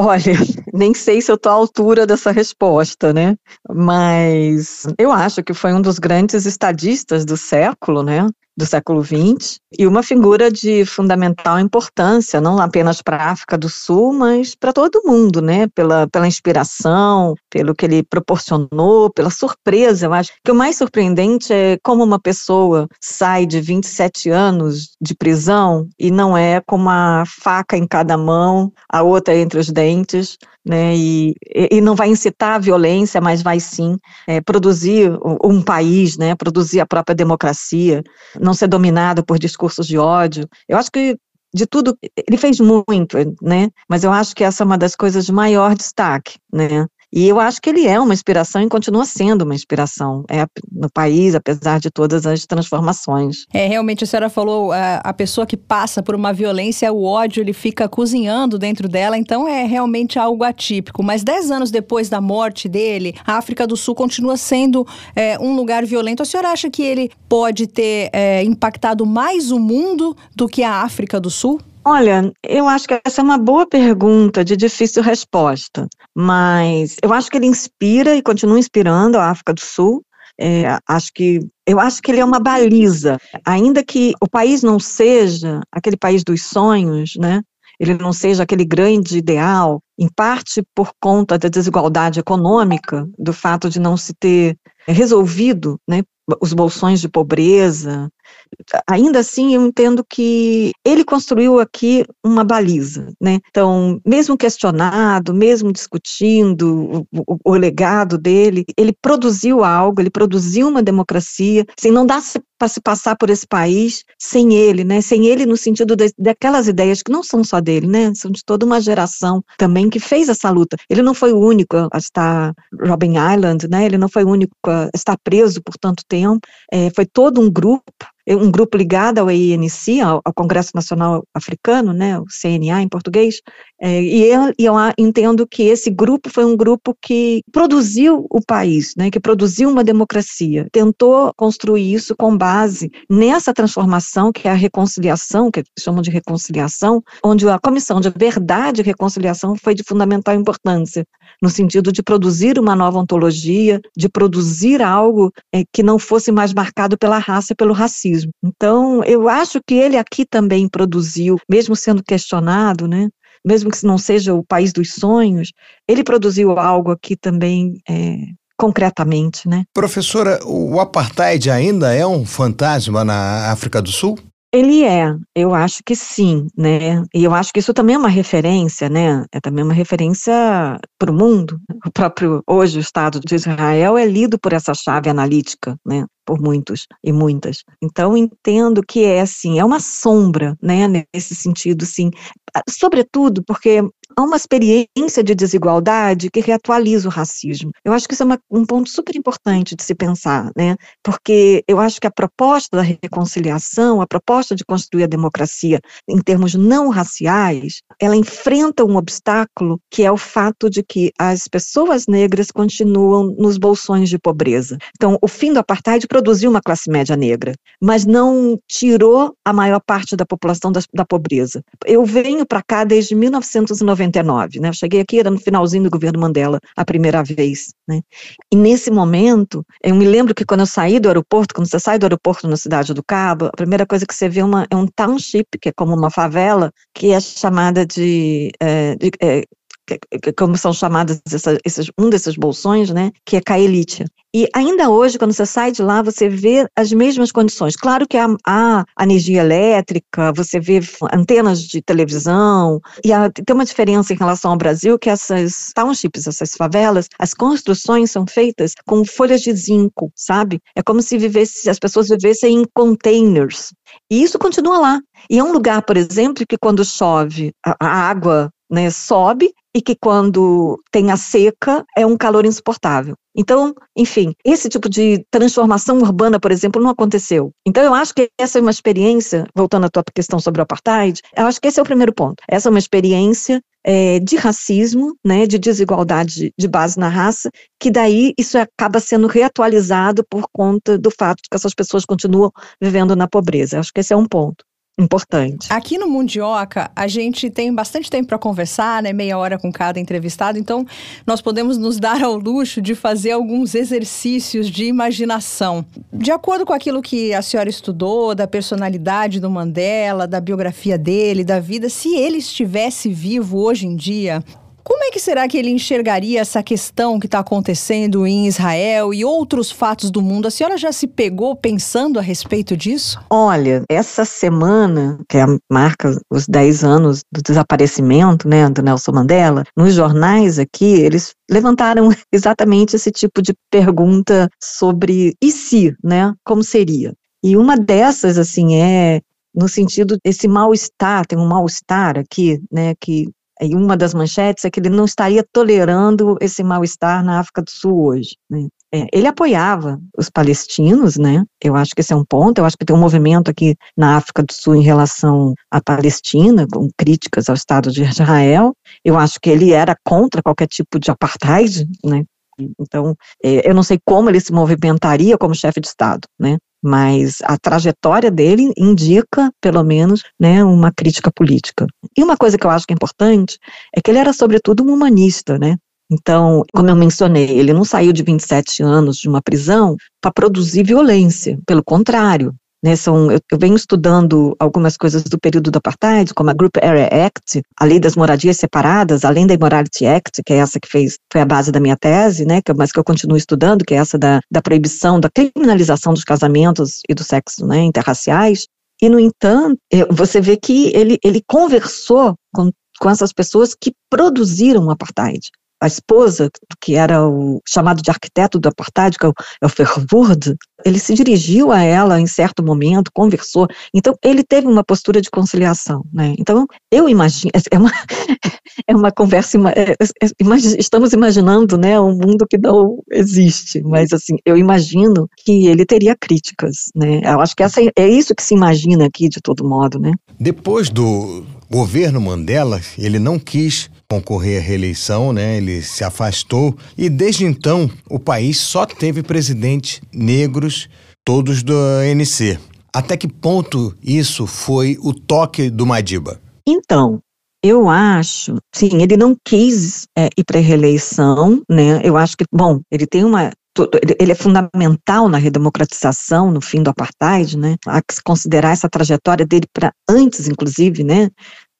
Olha, nem sei se eu estou à altura dessa resposta, né? Mas eu acho que foi um dos grandes estadistas do século, né? Do século XX, e uma figura de fundamental importância, não apenas para a África do Sul, mas para todo mundo, né? Pela, pela inspiração, pelo que ele proporcionou, pela surpresa. Eu acho que o mais surpreendente é como uma pessoa sai de 27 anos de prisão e não é com uma faca em cada mão, a outra entre os dentes, né? E, e não vai incitar a violência, mas vai sim é, produzir um país, né? Produzir a própria democracia não ser dominado por discursos de ódio. Eu acho que de tudo, ele fez muito, né? Mas eu acho que essa é uma das coisas de maior destaque, né? E eu acho que ele é uma inspiração e continua sendo uma inspiração é, no país, apesar de todas as transformações. É, realmente a senhora falou, a, a pessoa que passa por uma violência, o ódio, ele fica cozinhando dentro dela, então é realmente algo atípico. Mas dez anos depois da morte dele, a África do Sul continua sendo é, um lugar violento. A senhora acha que ele pode ter é, impactado mais o mundo do que a África do Sul? Olha, eu acho que essa é uma boa pergunta de difícil resposta, mas eu acho que ele inspira e continua inspirando a África do Sul. É, acho que eu acho que ele é uma baliza, ainda que o país não seja aquele país dos sonhos, né? Ele não seja aquele grande ideal, em parte por conta da desigualdade econômica, do fato de não se ter resolvido, né, os bolsões de pobreza, ainda assim eu entendo que ele construiu aqui uma baliza, né? Então, mesmo questionado, mesmo discutindo o, o, o legado dele, ele produziu algo, ele produziu uma democracia, assim, não dá para se passar por esse país sem ele, né? Sem ele no sentido de, daquelas ideias que não são só dele, né? São de toda uma geração também que fez essa luta. Ele não foi o único a estar Robin Island, né? Ele não foi o único a estar preso por tanto tempo. É, foi todo um grupo um grupo ligado ao ENC, ao, ao, Congresso Nacional Africano, né, o CNA em português, é, e, eu, eu entendo que esse grupo foi um grupo que produziu o país, né, que produziu uma democracia, tentou construir isso com base nessa transformação que é a reconciliação, que chamam de reconciliação, onde a Comissão de Verdade e Reconciliação foi de fundamental importância, no sentido de produzir uma nova ontologia, de produzir algo é, que não fosse mais marcado pela raça e pelo racismo. Então, eu acho que ele aqui também produziu, mesmo sendo questionado, né? Mesmo que não seja o país dos sonhos, ele produziu algo aqui também é, concretamente, né? Professora, o apartheid ainda é um fantasma na África do Sul? Ele é, eu acho que sim, né? E eu acho que isso também é uma referência, né? É também uma referência para o mundo. O próprio hoje o Estado de Israel é lido por essa chave analítica, né? Por muitos e muitas. Então entendo que é assim, é uma sombra, né? Nesse sentido, sim. Sobretudo porque há uma experiência de desigualdade que reatualiza o racismo. Eu acho que isso é uma, um ponto super importante de se pensar, né? Porque eu acho que a proposta da reconciliação, a proposta de construir a democracia em termos não raciais, ela enfrenta um obstáculo que é o fato de que as pessoas negras continuam nos bolsões de pobreza. Então, o fim do apartheid produziu uma classe média negra, mas não tirou a maior parte da população da, da pobreza. Eu venho para cá desde 1990 99, né? Eu cheguei aqui, era no finalzinho do governo Mandela, a primeira vez, né? E nesse momento, eu me lembro que quando eu saí do aeroporto, quando você sai do aeroporto na cidade do Cabo, a primeira coisa que você vê uma, é um township, que é como uma favela, que é chamada de, é, de é, como são chamadas essa, um desses bolsões, né, que é Caelitia. E ainda hoje, quando você sai de lá, você vê as mesmas condições. Claro que há, há energia elétrica, você vê antenas de televisão, e há, tem uma diferença em relação ao Brasil, que essas townships, essas favelas, as construções são feitas com folhas de zinco, sabe? É como se vivesse, as pessoas vivessem em containers. E isso continua lá. E é um lugar, por exemplo, que quando chove, a, a água né, sobe e que quando tem a seca é um calor insuportável. Então, enfim, esse tipo de transformação urbana, por exemplo, não aconteceu. Então, eu acho que essa é uma experiência, voltando à tua questão sobre o apartheid, eu acho que esse é o primeiro ponto. Essa é uma experiência é, de racismo, né, de desigualdade de base na raça, que daí isso acaba sendo reatualizado por conta do fato de que essas pessoas continuam vivendo na pobreza. Acho que esse é um ponto importante. Aqui no Mundioca, a gente tem bastante tempo para conversar, né? Meia hora com cada entrevistado, então nós podemos nos dar ao luxo de fazer alguns exercícios de imaginação. De acordo com aquilo que a senhora estudou, da personalidade do Mandela, da biografia dele, da vida, se ele estivesse vivo hoje em dia, como é que será que ele enxergaria essa questão que está acontecendo em Israel e outros fatos do mundo? A senhora já se pegou pensando a respeito disso? Olha, essa semana, que é marca os 10 anos do desaparecimento né, do Nelson Mandela, nos jornais aqui, eles levantaram exatamente esse tipo de pergunta sobre e se, né? Como seria? E uma dessas, assim, é no sentido desse mal-estar, tem um mal-estar aqui, né, que e uma das manchetes é que ele não estaria tolerando esse mal-estar na África do Sul hoje. Né? É, ele apoiava os palestinos, né? Eu acho que esse é um ponto. Eu acho que tem um movimento aqui na África do Sul em relação à Palestina, com críticas ao Estado de Israel. Eu acho que ele era contra qualquer tipo de apartheid, né? Então, é, eu não sei como ele se movimentaria como chefe de Estado, né? mas a trajetória dele indica, pelo menos, né, uma crítica política. E uma coisa que eu acho que é importante é que ele era, sobretudo, um humanista, né? Então, como eu mencionei, ele não saiu de 27 anos de uma prisão para produzir violência, pelo contrário, né, são, eu, eu, venho estudando algumas coisas do período do apartheid, como a Group Area Act, a lei das moradias separadas, além da Immorality Act, que é essa que fez, foi a base da minha tese, né, que, mas que eu continuo estudando, que é essa da, da proibição, da criminalização dos casamentos e do sexo né, interraciais. E, no entanto, você vê que ele, ele conversou com, com essas pessoas que produziram o apartheid a esposa, que era o chamado de arquiteto do apartheid, que é o, é Verwoerd, ele se dirigiu a ela em certo momento, conversou. Então, ele teve uma postura de conciliação. Né? Então, eu imagino, é uma, é uma conversa, é, é, estamos imaginando né, um mundo que não existe, mas assim, eu imagino que ele teria críticas. Né? Eu acho que essa, é isso que se imagina aqui, de todo modo. Né? Depois do governo Mandela, ele não quis concorrer à reeleição, né? Ele se afastou e desde então o país só teve presidentes negros, todos do ANC. Até que ponto isso foi o toque do Madiba? Então, eu acho, sim, ele não quis é, ir para a reeleição, né? Eu acho que, bom, ele tem uma ele é fundamental na redemocratização, no fim do apartheid, né? Há que se considerar essa trajetória dele para antes, inclusive, né?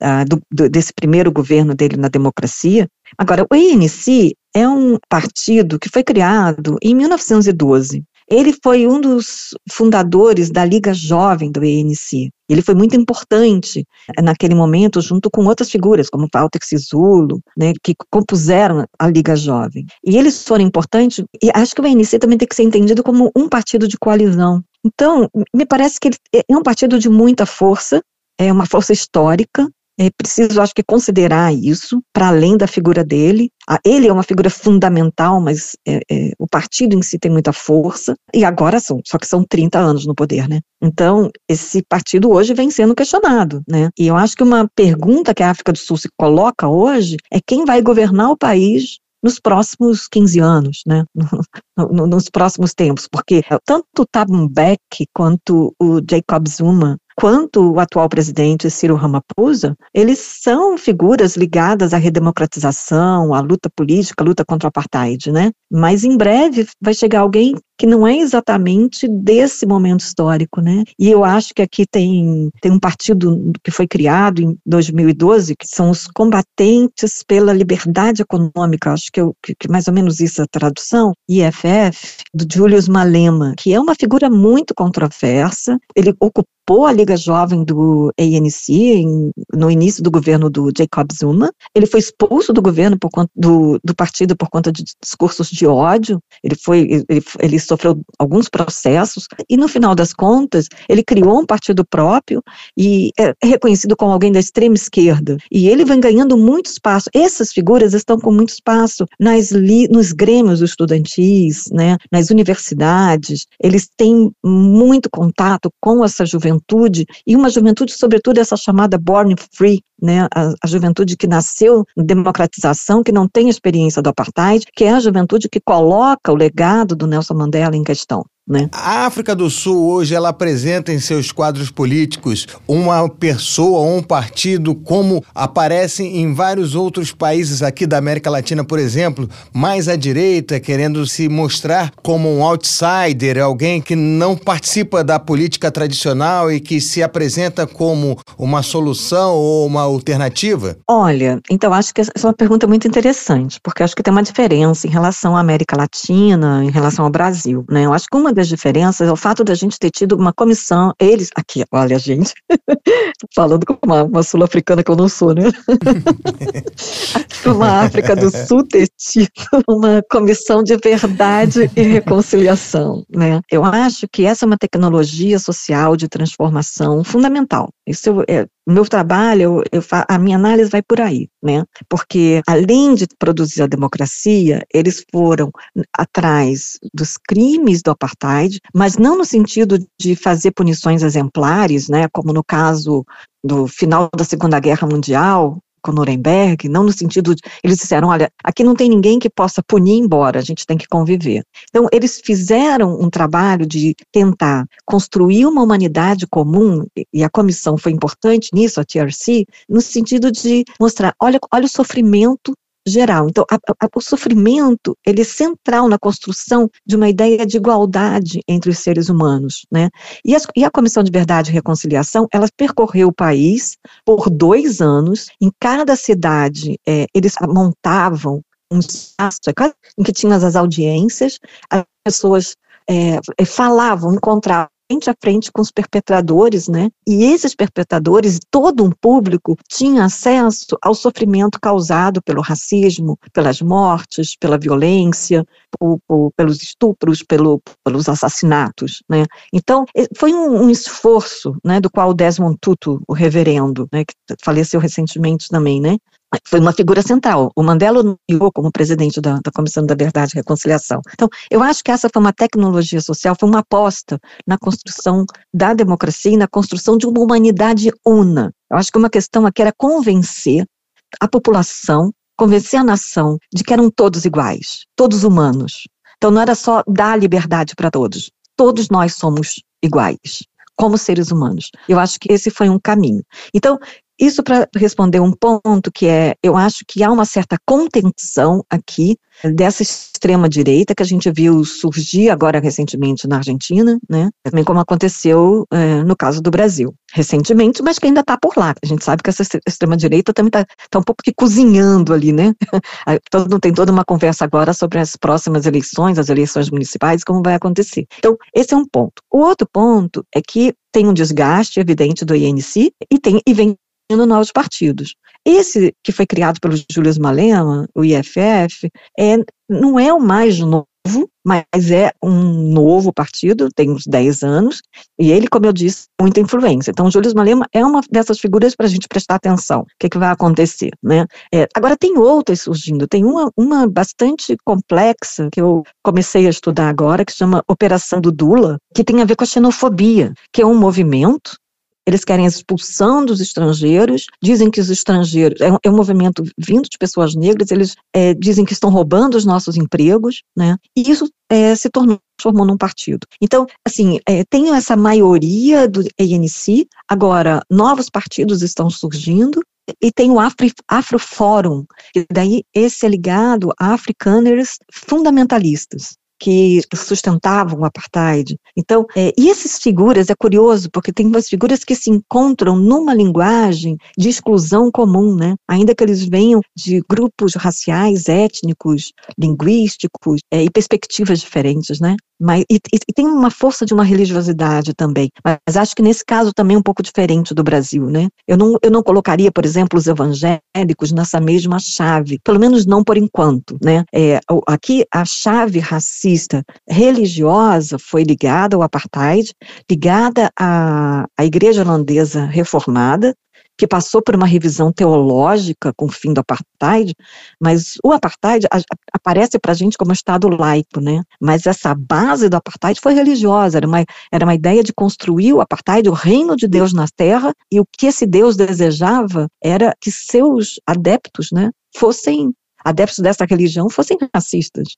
Uh, do, do, desse primeiro governo dele na democracia. Agora, o ANC é um partido que foi criado em 1912. Ele foi um dos fundadores da Liga Jovem do ANC. Ele foi muito importante naquele momento, junto com outras figuras, como Walter Sisulu, né, que compuseram a Liga Jovem. E eles foram importantes, e acho que o ANC também tem que ser entendido como um partido de coalizão. Então, me parece que ele é um partido de muita força, é uma força histórica, é preciso, acho que, considerar isso, para além da figura dele. Ele é uma figura fundamental, mas é, é, o partido em si tem muita força, e agora são, só que são 30 anos no poder, né? Então, esse partido hoje vem sendo questionado, né? E eu acho que uma pergunta que a África do Sul se coloca hoje é quem vai governar o país nos próximos 15 anos, né? nos próximos tempos, porque tanto o Thabo Mbeki quanto o Jacob Zuma quanto o atual presidente Ciro Ramaphosa, eles são figuras ligadas à redemocratização, à luta política, à luta contra o apartheid, né? Mas em breve vai chegar alguém que não é exatamente desse momento histórico, né? E eu acho que aqui tem, tem um partido que foi criado em 2012, que são os combatentes pela liberdade econômica, acho que, eu, que, que mais ou menos isso é a tradução, IFF, do Julius Malema, que é uma figura muito controversa, ele ocupou a Liga Jovem do ANC em, no início do governo do Jacob Zuma. Ele foi expulso do governo por conta do, do partido por conta de discursos de ódio. Ele foi, ele, ele sofreu alguns processos e no final das contas ele criou um partido próprio e é reconhecido como alguém da extrema esquerda e ele vem ganhando muito espaço. Essas figuras estão com muito espaço nas li, nos grêmios estudantis, né, nas universidades. Eles têm muito contato com essa juventude e uma juventude, sobretudo essa chamada born free, né, a, a, juventude que nasceu em democratização, que não tem experiência do apartheid, que é a juventude que coloca o legado do Nelson Mandela em questão. Né? A África do Sul hoje ela apresenta em seus quadros políticos uma pessoa ou um partido como aparece em vários outros países aqui da América Latina, por exemplo, mais à direita, querendo se mostrar como um outsider, alguém que não participa da política tradicional e que se apresenta como uma solução ou uma alternativa? Olha, então acho que essa é uma pergunta muito interessante, porque acho que tem uma diferença em relação à América Latina, em relação ao Brasil, né? Eu acho que uma das diferenças é o fato da gente ter tido uma comissão, eles, aqui, olha, gente, falando com uma, uma sul-africana que eu não sou, né? uma África do Sul ter tido uma comissão de verdade e reconciliação, né? Eu acho que essa é uma tecnologia social de transformação fundamental. Isso é, o meu trabalho, eu, eu, a minha análise vai por aí, né? Porque além de produzir a democracia, eles foram atrás dos crimes do apartheid, mas não no sentido de fazer punições exemplares, né? Como no caso do final da Segunda Guerra Mundial, com Nuremberg, não no sentido de, eles disseram, olha, aqui não tem ninguém que possa punir embora, a gente tem que conviver. Então, eles fizeram um trabalho de tentar construir uma humanidade comum, e a comissão foi importante nisso, a TRC, no sentido de mostrar, olha, olha o sofrimento geral. Então, a, a, o sofrimento ele é central na construção de uma ideia de igualdade entre os seres humanos, né? E, as, e a Comissão de Verdade e Reconciliação, ela percorreu o país por dois anos. Em cada cidade, é, eles montavam um espaço é em que tinham as audiências, as pessoas é, falavam, encontravam frente a frente com os perpetradores, né? E esses perpetradores, todo um público, tinha acesso ao sofrimento causado pelo racismo, pelas mortes, pela violência, por, por, pelos estupros, pelo, pelos assassinatos, né? Então, foi um, um, esforço, né, do qual Desmond Tutu, o reverendo, né, que faleceu recentemente também, né, foi uma figura central. O Mandela nomeou como presidente da, da, Comissão da Verdade e Reconciliação. Então, eu acho que essa foi uma tecnologia social, foi uma aposta na construção da democracia e na construção de uma humanidade una. Eu acho que uma questão aqui era convencer a população, convencer a nação de que eram todos iguais, todos humanos. Então, não era só dar liberdade para todos. Todos nós somos iguais como seres humanos. Eu acho que esse foi um caminho. Então, isso para responder um ponto que é, eu acho que há uma certa contenção aqui dessa extrema direita que a gente viu surgir agora recentemente na Argentina, né? Também como aconteceu é, no caso do Brasil recentemente, mas que ainda está por lá. A gente sabe que essa extrema direita também está tá um pouco que cozinhando ali, né? Todo, tem toda uma conversa agora sobre as próximas eleições, as eleições municipais, como vai acontecer. Então, esse é um ponto. O outro ponto é que tem um desgaste evidente do INC e tem e vem novos partidos. Esse que foi criado pelo Júlio Malema, o IFF, é, não é o mais novo, mas é um novo partido, tem uns 10 anos, e ele, como eu disse, muita influência. Então, o Júlio Malema é uma dessas figuras para a gente prestar atenção, o que, é que vai acontecer, né? É, agora, tem outras surgindo, tem uma, uma bastante complexa, que eu comecei a estudar agora, que chama Operação do Dula, que tem a ver com a xenofobia, que é um movimento eles querem a expulsão dos estrangeiros, dizem que os estrangeiros, é um, é um movimento vindo de pessoas negras, eles é, dizem que estão roubando os nossos empregos, né? E isso é, se tornou transformou num partido. Então, assim, é, tem essa maioria do ANC, agora novos partidos estão surgindo, e tem o Afro, Afrofórum, e daí esse é ligado a africaners fundamentalistas que sustentavam o apartheid. Então, é, e essas figuras, é curioso, porque tem umas figuras que se encontram numa linguagem de exclusão comum, né? Ainda que eles venham de grupos raciais, étnicos, linguísticos é, e perspectivas diferentes, né? Mas, e, e, tem uma força de uma religiosidade também. Mas acho que nesse caso também é um pouco diferente do Brasil, né? Eu não, eu não colocaria, por exemplo, os evangélicos nessa mesma chave, pelo menos não por enquanto, né? É, aqui a chave racista racista religiosa foi ligada ao apartheid, ligada à, à igreja holandesa reformada, que passou por uma revisão teológica com o fim do apartheid, mas o apartheid aparece para a gente como Estado laico, né? Mas essa base do apartheid foi religiosa, era uma, era uma ideia de construir o apartheid, o reino de Deus na terra, e o que esse Deus desejava era que seus adeptos, né, fossem adeptos dessa religião, fossem racistas.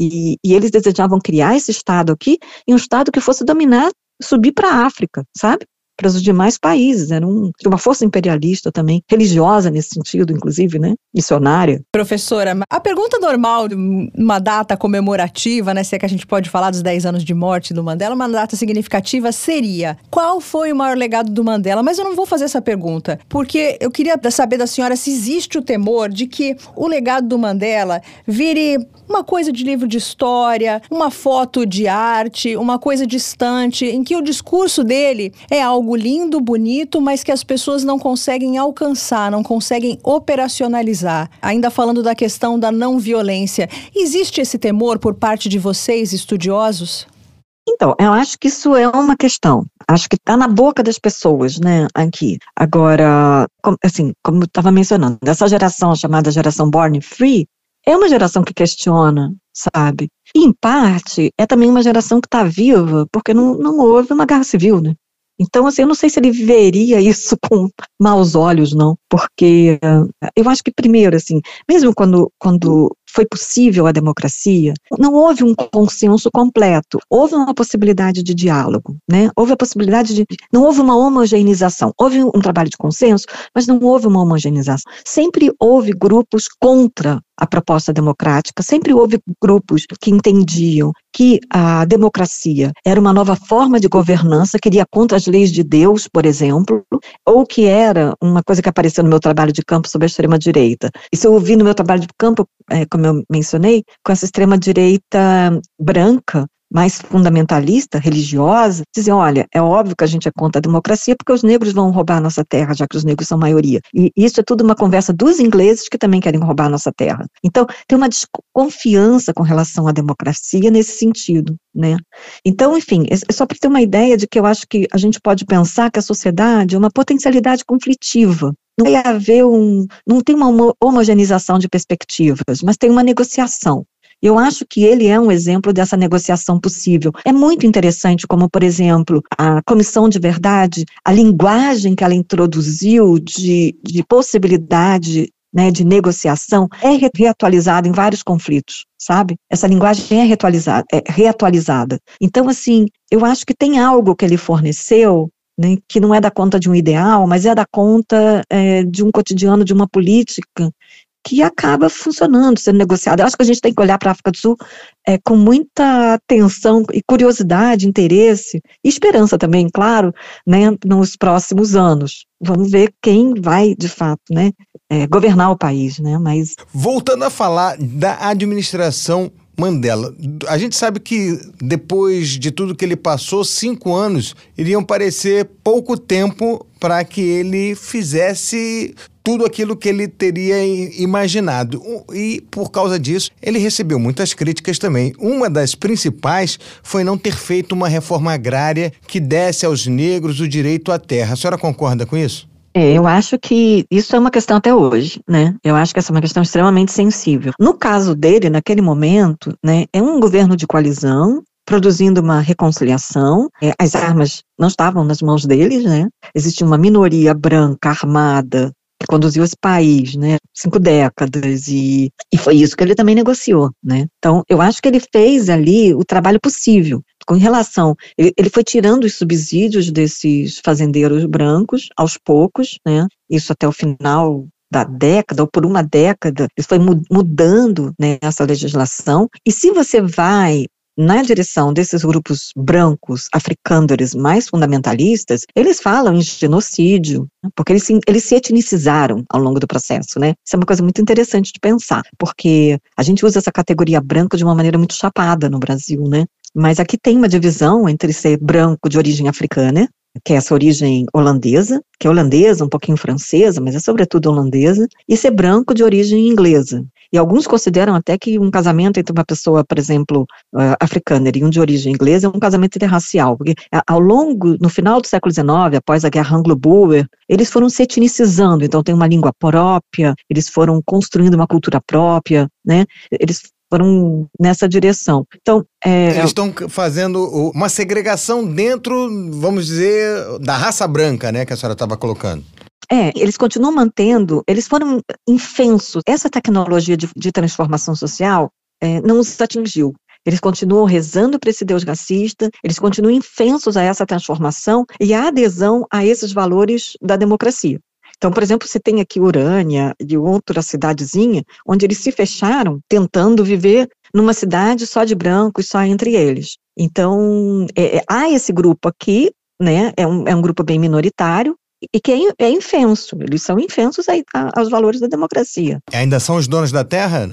E, e eles desejavam criar esse Estado aqui, e um Estado que fosse dominar, subir para a África, sabe? Para os demais países. Era um, uma força imperialista também, religiosa nesse sentido, inclusive, né? Missionária. Professora, a pergunta normal de uma data comemorativa, né? Se é que a gente pode falar dos 10 anos de morte do Mandela, uma data significativa seria: qual foi o maior legado do Mandela? Mas eu não vou fazer essa pergunta, porque eu queria saber da senhora se existe o temor de que o legado do Mandela vire uma coisa de livro de história, uma foto de arte, uma coisa distante, em que o discurso dele é algo lindo, bonito, mas que as pessoas não conseguem alcançar, não conseguem operacionalizar. Ainda falando da questão da não violência, existe esse temor por parte de vocês, estudiosos? Então, eu acho que isso é uma questão. Acho que está na boca das pessoas, né, aqui. Agora, assim, como eu estava mencionando, essa geração chamada geração Born Free, é uma geração que questiona, sabe? E, em parte, é também uma geração que está viva porque não, não houve uma guerra civil, né? Então, assim, eu não sei se ele veria isso com maus olhos, não, porque uh, eu acho que, primeiro, assim, mesmo quando, quando foi possível a democracia, não houve um consenso completo, houve uma possibilidade de diálogo, né? Houve a possibilidade de, não houve uma homogeneização, houve um trabalho de consenso, mas não houve uma homogeneização. Sempre houve grupos contra a proposta democrática, sempre houve grupos que entendiam que a democracia era uma nova forma de governança, que iria contra as leis de Deus, por exemplo, ou que era uma coisa que apareceu no meu trabalho de campo sobre a extrema-direita. Isso eu ouvi no meu trabalho de campo, é, como eu mencionei, com essa extrema-direita branca, mais fundamentalista, religiosa, dizem, olha, é óbvio que a gente é contra a democracia porque os negros vão roubar a nossa terra, já que os negros são maioria. E isso é tudo uma conversa dos ingleses que também querem roubar a nossa terra. Então, tem uma desconfiança com relação à democracia nesse sentido, né? Então, enfim, é, é só para ter uma ideia de que eu acho que a gente pode pensar que a sociedade é uma potencialidade conflitiva, não vai haver um, não tem uma homogeneização de perspectivas, mas tem uma negociação. Eu acho que ele é um exemplo dessa negociação possível. É muito interessante, como, por exemplo, a Comissão de Verdade, a linguagem que ela introduziu de, de possibilidade né, de negociação é reatualizada em vários conflitos, sabe? Essa linguagem é reatualizada, é reatualizada. Então, assim, eu acho que tem algo que ele forneceu né, que não é da conta de um ideal, mas é da conta é, de um cotidiano, de uma política que acaba funcionando, sendo negociado. Eu acho que a gente tem que olhar para a África do Sul é, com muita atenção e curiosidade, interesse e esperança também, claro, né, nos próximos anos. Vamos ver quem vai, de fato, né, é, governar o país, né, mas... Voltando a falar da administração Mandela. A gente sabe que depois de tudo que ele passou, cinco anos iriam parecer pouco tempo para que ele fizesse tudo aquilo que ele teria imaginado. E por causa disso, ele recebeu muitas críticas também. Uma das principais foi não ter feito uma reforma agrária que desse aos negros o direito à terra. A senhora concorda com isso? É, eu acho que isso é uma questão até hoje, né? Eu acho que essa é uma questão extremamente sensível. No caso dele, naquele momento, né, é um governo de coalizão, produzindo uma reconciliação. É, as armas não estavam nas mãos deles, né? Existia uma minoria branca armada que conduziu esse país, né, cinco décadas, e, e foi isso que ele também negociou, né. Então, eu acho que ele fez ali o trabalho possível, com relação, ele, ele foi tirando os subsídios desses fazendeiros brancos, aos poucos, né, isso até o final da década, ou por uma década, isso foi mudando né, essa legislação. E se você vai na direção desses grupos brancos, africândores mais fundamentalistas, eles falam em genocídio, né, porque eles se, eles se etnicizaram ao longo do processo, né? Isso é uma coisa muito interessante de pensar, porque a gente usa essa categoria branco de uma maneira muito chapada no Brasil, né? Mas aqui tem uma divisão entre ser branco de origem africana, que é essa origem holandesa, que é holandesa, um pouquinho francesa, mas é sobretudo holandesa, e ser branco de origem inglesa. E alguns consideram até que um casamento entre uma pessoa, por exemplo, uh, africana e um de origem inglesa é um casamento interracial, porque ao longo, no final do século XIX, após a guerra anglo-boer, eles foram se etnicizando, então tem uma língua própria, eles foram construindo uma cultura própria, né? Eles foram nessa direção. Então, é, eles estão fazendo uma segregação dentro, vamos dizer, da raça branca, né, que a senhora estava colocando. É, eles continuam mantendo, eles foram infensos. Essa tecnologia de, de transformação social é, não os atingiu. Eles continuam rezando para esse Deus racista, eles continuam infensos a essa transformação e a adesão a esses valores da democracia. Então, por exemplo, você tem aqui Urânia e outra cidadezinha, onde eles se fecharam tentando viver numa cidade só de brancos, só entre eles. Então, é, é há esse grupo aqui, né, é um, é um grupo bem minoritário, e que é, é infenso, eles são infensos a, a, aos valores da democracia. Ainda são os donos da terra?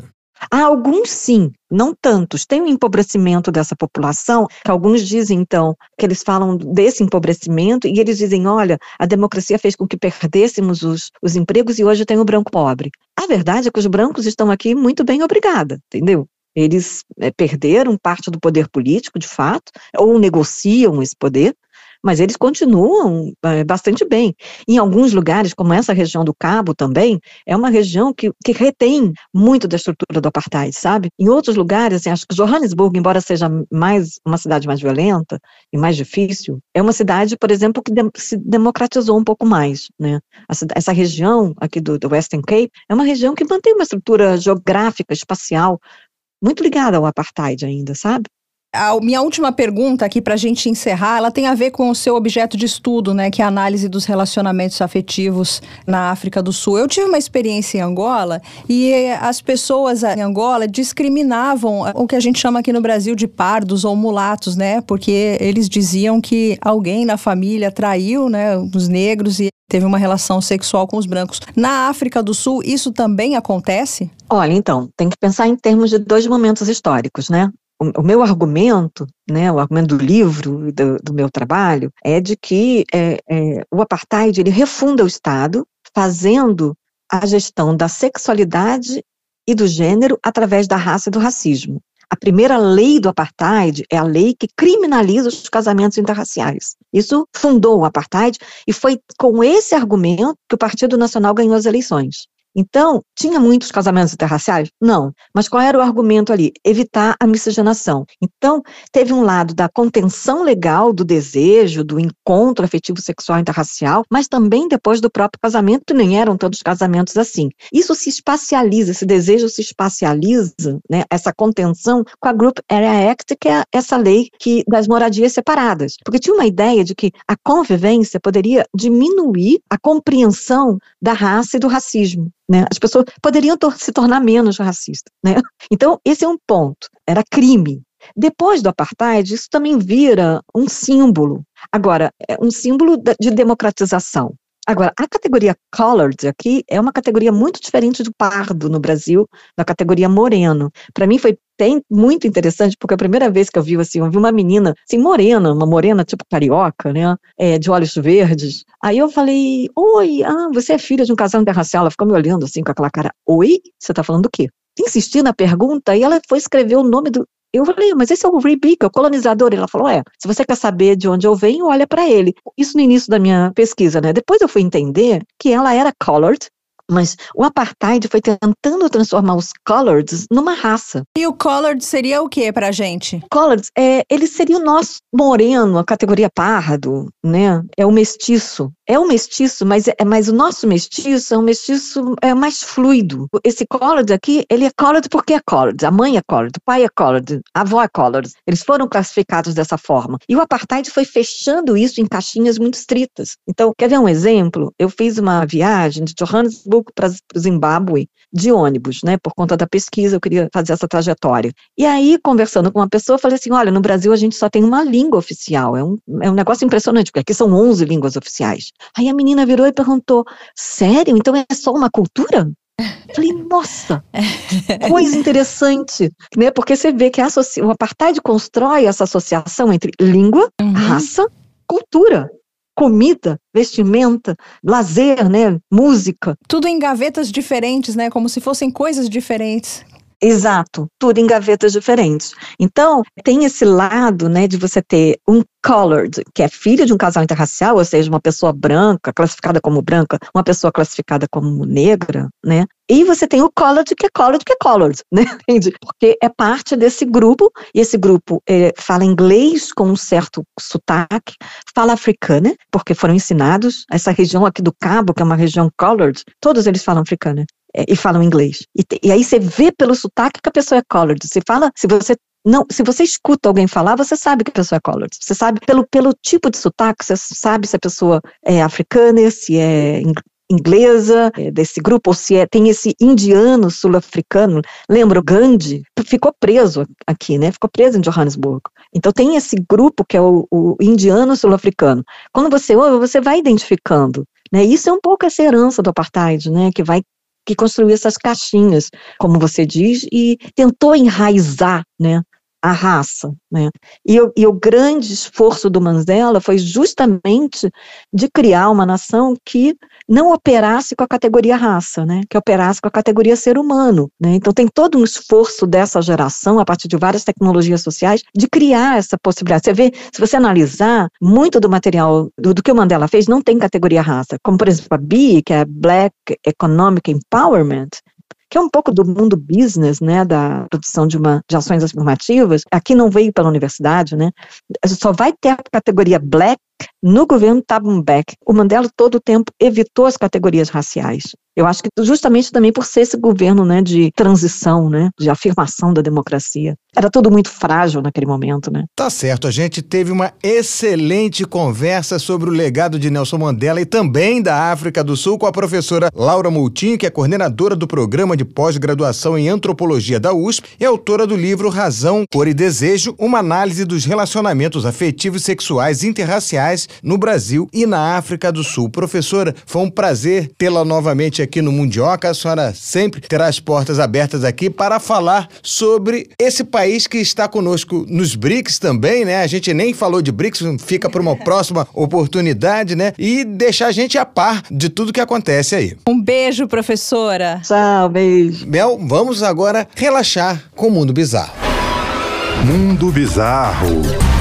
Há alguns sim, não tantos. Tem um empobrecimento dessa população, que alguns dizem, então, que eles falam desse empobrecimento, e eles dizem: olha, a democracia fez com que perdêssemos os, os empregos e hoje tem o branco pobre. A verdade é que os brancos estão aqui muito bem obrigada, entendeu? Eles é, perderam parte do poder político, de fato, ou negociam esse poder, mas eles continuam é, bastante bem. Em alguns lugares, como essa região do Cabo também, é uma região que, que retém muito da estrutura do apartheid, sabe? Em outros lugares, assim, acho que Johannesburg, embora seja mais uma cidade mais violenta e mais difícil, é uma cidade, por exemplo, que de, se democratizou um pouco mais, né? Essa, região aqui do, do Western Cape é uma região que mantém uma estrutura geográfica, espacial, muito ligada ao apartheid ainda, sabe? A minha última pergunta aqui para a gente encerrar, ela tem a ver com o seu objeto de estudo, né, que é a análise dos relacionamentos afetivos na África do Sul. Eu tive uma experiência em Angola e as pessoas em Angola discriminavam o que a gente chama aqui no Brasil de pardos ou mulatos, né, porque eles diziam que alguém na família traiu, né, os negros e teve uma relação sexual com os brancos. Na África do Sul, isso também acontece? Olha, então, tem que pensar em termos de dois momentos históricos, né? O, meu argumento, né, o argumento do livro, do, do meu trabalho, é de que é, é, o apartheid ele refunda o Estado, fazendo a gestão da sexualidade e do gênero através da raça e do racismo. A primeira lei do apartheid é a lei que criminaliza os casamentos interraciais. Isso fundou o apartheid e foi com esse argumento que o Partido Nacional ganhou as eleições. Então, tinha muitos casamentos interraciais? Não. Mas qual era o argumento ali? Evitar a miscigenação. Então, teve um lado da contenção legal do desejo, do encontro afetivo sexual interracial, mas também depois do próprio casamento, nem eram todos casamentos assim. Isso se espacializa, esse desejo se espacializa, né, essa contenção com a Group Area Act, que é essa lei que, das moradias separadas. Porque tinha uma ideia de que a convivência poderia diminuir a compreensão da raça e do racismo. Né? As pessoas poderiam tor se tornar menos racistas. Né? Então, esse é um ponto. Era crime. Depois do apartheid, isso também vira um símbolo. Agora, é um símbolo de democratização. Agora, a categoria colored aqui é uma categoria muito diferente do pardo no Brasil, da categoria moreno. Para mim foi bem, muito interessante, porque a primeira vez que eu vi assim, eu vi uma menina assim, morena, uma morena tipo carioca, né, é, de olhos verdes. Aí eu falei, oi, ah, você é filha de um casal interracial. Ela ficou me olhando assim com aquela cara, oi, você tá falando do quê? Insisti na pergunta e ela foi escrever o nome do, eu falei, mas esse é o Rebecca, o colonizador. Ela falou, é, se você quer saber de onde eu venho, olha para ele. Isso no início da minha pesquisa, né? Depois eu fui entender que ela era colored, mas o apartheid foi tentando transformar os coloreds numa raça. E o colored seria o que pra gente? Coloreds, é, ele seria o nosso moreno, a categoria pardo, né? É o mestiço. É um mestiço, mas, é, mas o nosso mestiço é um mestiço é mais fluido. Esse colored aqui, ele é colored porque é colored. A mãe é colored, o pai é colored, a avó é colored. Eles foram classificados dessa forma. E o apartheid foi fechando isso em caixinhas muito estritas. Então, quer ver um exemplo? Eu fiz uma viagem de Johannesburg para o Zimbábue de ônibus, né? Por conta da pesquisa, eu queria fazer essa trajetória. E aí, conversando com uma pessoa, eu falei assim: olha, no Brasil a gente só tem uma língua oficial. É um, é um negócio impressionante, porque aqui são 11 línguas oficiais. Aí a menina virou e perguntou: sério? Então é só uma cultura? Falei, nossa, coisa interessante, né? Porque você vê que a o apartheid constrói essa associação entre língua, uhum. raça, cultura. Comida, vestimenta, lazer, né, música. Tudo em gavetas diferentes, né, como se fossem coisas diferentes. Exato, tudo em gavetas diferentes. Então, tem esse lado, né, de você ter um colored, que é filho de um casal interracial, ou seja, uma pessoa branca, classificada como branca, uma pessoa classificada como negra, né? E você tem o colored, que é colored, que é colored, né? Porque é parte desse grupo, e esse grupo é, fala inglês com um certo sotaque, fala africana, porque foram ensinados, essa região aqui do Cabo, que é uma região colored, todos eles falam africana é, e falam inglês. E, e, aí você vê pelo sotaque que a pessoa é colored. Você fala, se você não, se você escuta alguém falar, você sabe que a pessoa é colored. Você sabe pelo, pelo tipo de sotaque, você sabe se a pessoa é africana, se é inglesa é, desse grupo, ou se é, tem esse indiano sul-africano, lembra o Gandhi? Ficou preso aqui, né? Ficou preso em Johannesburg. Então tem esse grupo que é o, o indiano sul-africano. Quando você ouve, você vai identificando. Né? Isso é um pouco essa herança do apartheid, né? Que vai que construiu essas caixinhas, como você diz, e tentou enraizar, né, a raça, né? E, e, o grande esforço do Mandela foi justamente de criar uma nação que não operasse com a categoria raça, né? Que operasse com a categoria ser humano, né? Então tem todo um esforço dessa geração, a partir de várias tecnologias sociais, de criar essa possibilidade. Você vê, se você analisar, muito do material do, do que o Mandela fez não tem categoria raça, como por exemplo a BI, que é Black Economic Empowerment, que é um pouco do mundo business, né, da produção de, uma, de ações afirmativas, aqui não veio pela universidade, né, só vai ter a categoria black no governo Thabo Mbeki. O Mandela todo o tempo evitou as categorias raciais. Eu acho que justamente também por ser esse governo né, de transição, né, de afirmação da democracia. Era tudo muito frágil naquele momento, né? Tá certo, a gente teve uma excelente conversa sobre o legado de Nelson Mandela e também da África do Sul com a professora Laura Moutinho, que é coordenadora do programa de pós-graduação em antropologia da USP e autora do livro Razão, Cor e Desejo, uma análise dos relacionamentos afetivos sexuais interraciais no Brasil e na África do Sul. Professora, foi um prazer tê-la novamente aqui aqui no Mundioca. A senhora sempre terá as portas abertas aqui para falar sobre esse país que está conosco nos BRICS também, né? A gente nem falou de BRICS, fica para uma próxima oportunidade, né? E deixar a gente a par de tudo que acontece aí. Um beijo, professora. Tchau, beijo. Mel, vamos agora relaxar com o Mundo Bizarro. Mundo Bizarro.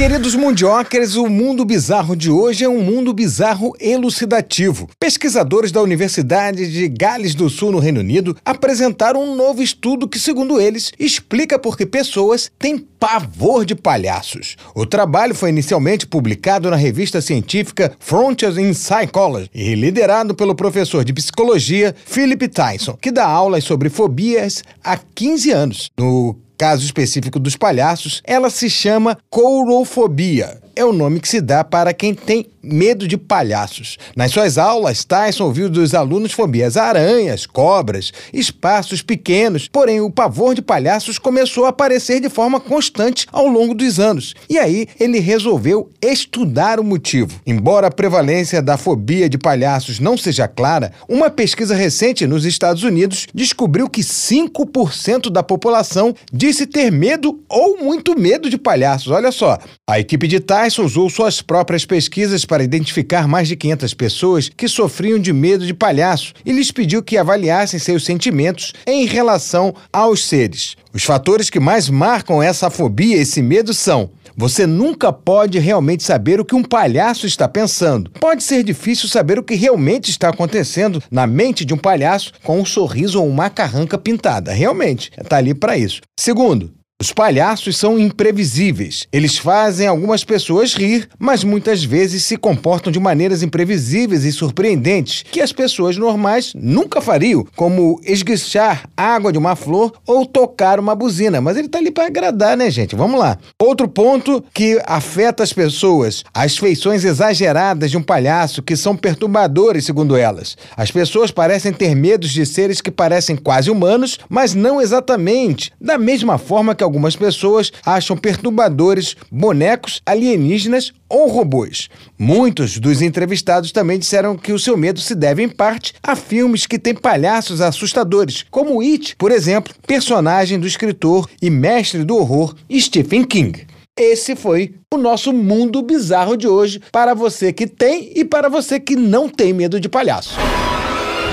Queridos mundiocres, o mundo bizarro de hoje é um mundo bizarro elucidativo. Pesquisadores da Universidade de Gales do Sul, no Reino Unido, apresentaram um novo estudo que, segundo eles, explica por que pessoas têm pavor de palhaços. O trabalho foi inicialmente publicado na revista científica Frontiers in Psychology e liderado pelo professor de psicologia Philip Tyson, que dá aulas sobre fobias há 15 anos. No caso específico dos palhaços, ela se chama courofobia. É o nome que se dá para quem tem medo de palhaços. Nas suas aulas, Tyson ouviu dos alunos fobias a aranhas, cobras, espaços pequenos, porém o pavor de palhaços começou a aparecer de forma constante ao longo dos anos. E aí ele resolveu estudar o motivo. Embora a prevalência da fobia de palhaços não seja clara, uma pesquisa recente nos Estados Unidos descobriu que 5% da população disse ter medo ou muito medo de palhaços. Olha só, a equipe de Tyson usou suas próprias pesquisas para identificar mais de 500 pessoas que sofriam de medo de palhaço e lhes pediu que avaliassem seus sentimentos em relação aos seres. Os fatores que mais marcam essa fobia, esse medo, são você nunca pode realmente saber o que um palhaço está pensando. Pode ser difícil saber o que realmente está acontecendo na mente de um palhaço com um sorriso ou uma carranca pintada. Realmente, está ali para isso. Segundo, os palhaços são imprevisíveis. Eles fazem algumas pessoas rir, mas muitas vezes se comportam de maneiras imprevisíveis e surpreendentes que as pessoas normais nunca fariam, como esguichar água de uma flor ou tocar uma buzina. Mas ele está ali para agradar, né, gente? Vamos lá. Outro ponto que afeta as pessoas: as feições exageradas de um palhaço que são perturbadores, segundo elas. As pessoas parecem ter medos de seres que parecem quase humanos, mas não exatamente, da mesma forma que algumas pessoas acham perturbadores bonecos alienígenas ou robôs. Muitos dos entrevistados também disseram que o seu medo se deve, em parte, a filmes que têm palhaços assustadores, como It, por exemplo, personagem do escritor e mestre do horror Stephen King. esse foi o nosso mundo bizarro de hoje para você que tem e para você que não tem medo de palhaço.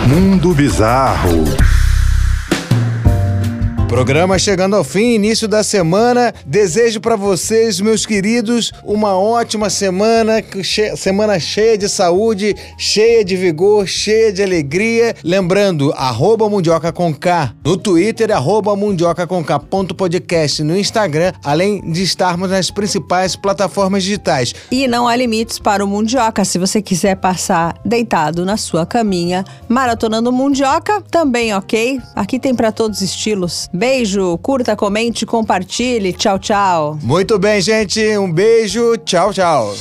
Mundo Bizarro. Programa chegando ao fim, início da semana. Desejo para vocês, meus queridos, uma ótima semana, semana cheia de saúde, cheia de vigor, cheia de alegria. Lembrando, arroba Mundioca com K no Twitter, arroba Mundioca com K ponto podcast no Instagram, além de estarmos nas principais plataformas digitais. E não há limites para o Mundioca. Se você quiser passar deitado na sua caminha, maratonando Mundioca, também ok. Aqui tem para todos os estilos. Beijo, curta, comente, compartilhe. Tchau, tchau. Muito bem, gente. Um beijo. Tchau, tchau.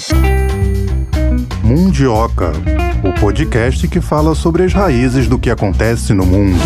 Mundioca, o podcast que fala sobre as raízes do que acontece no mundo.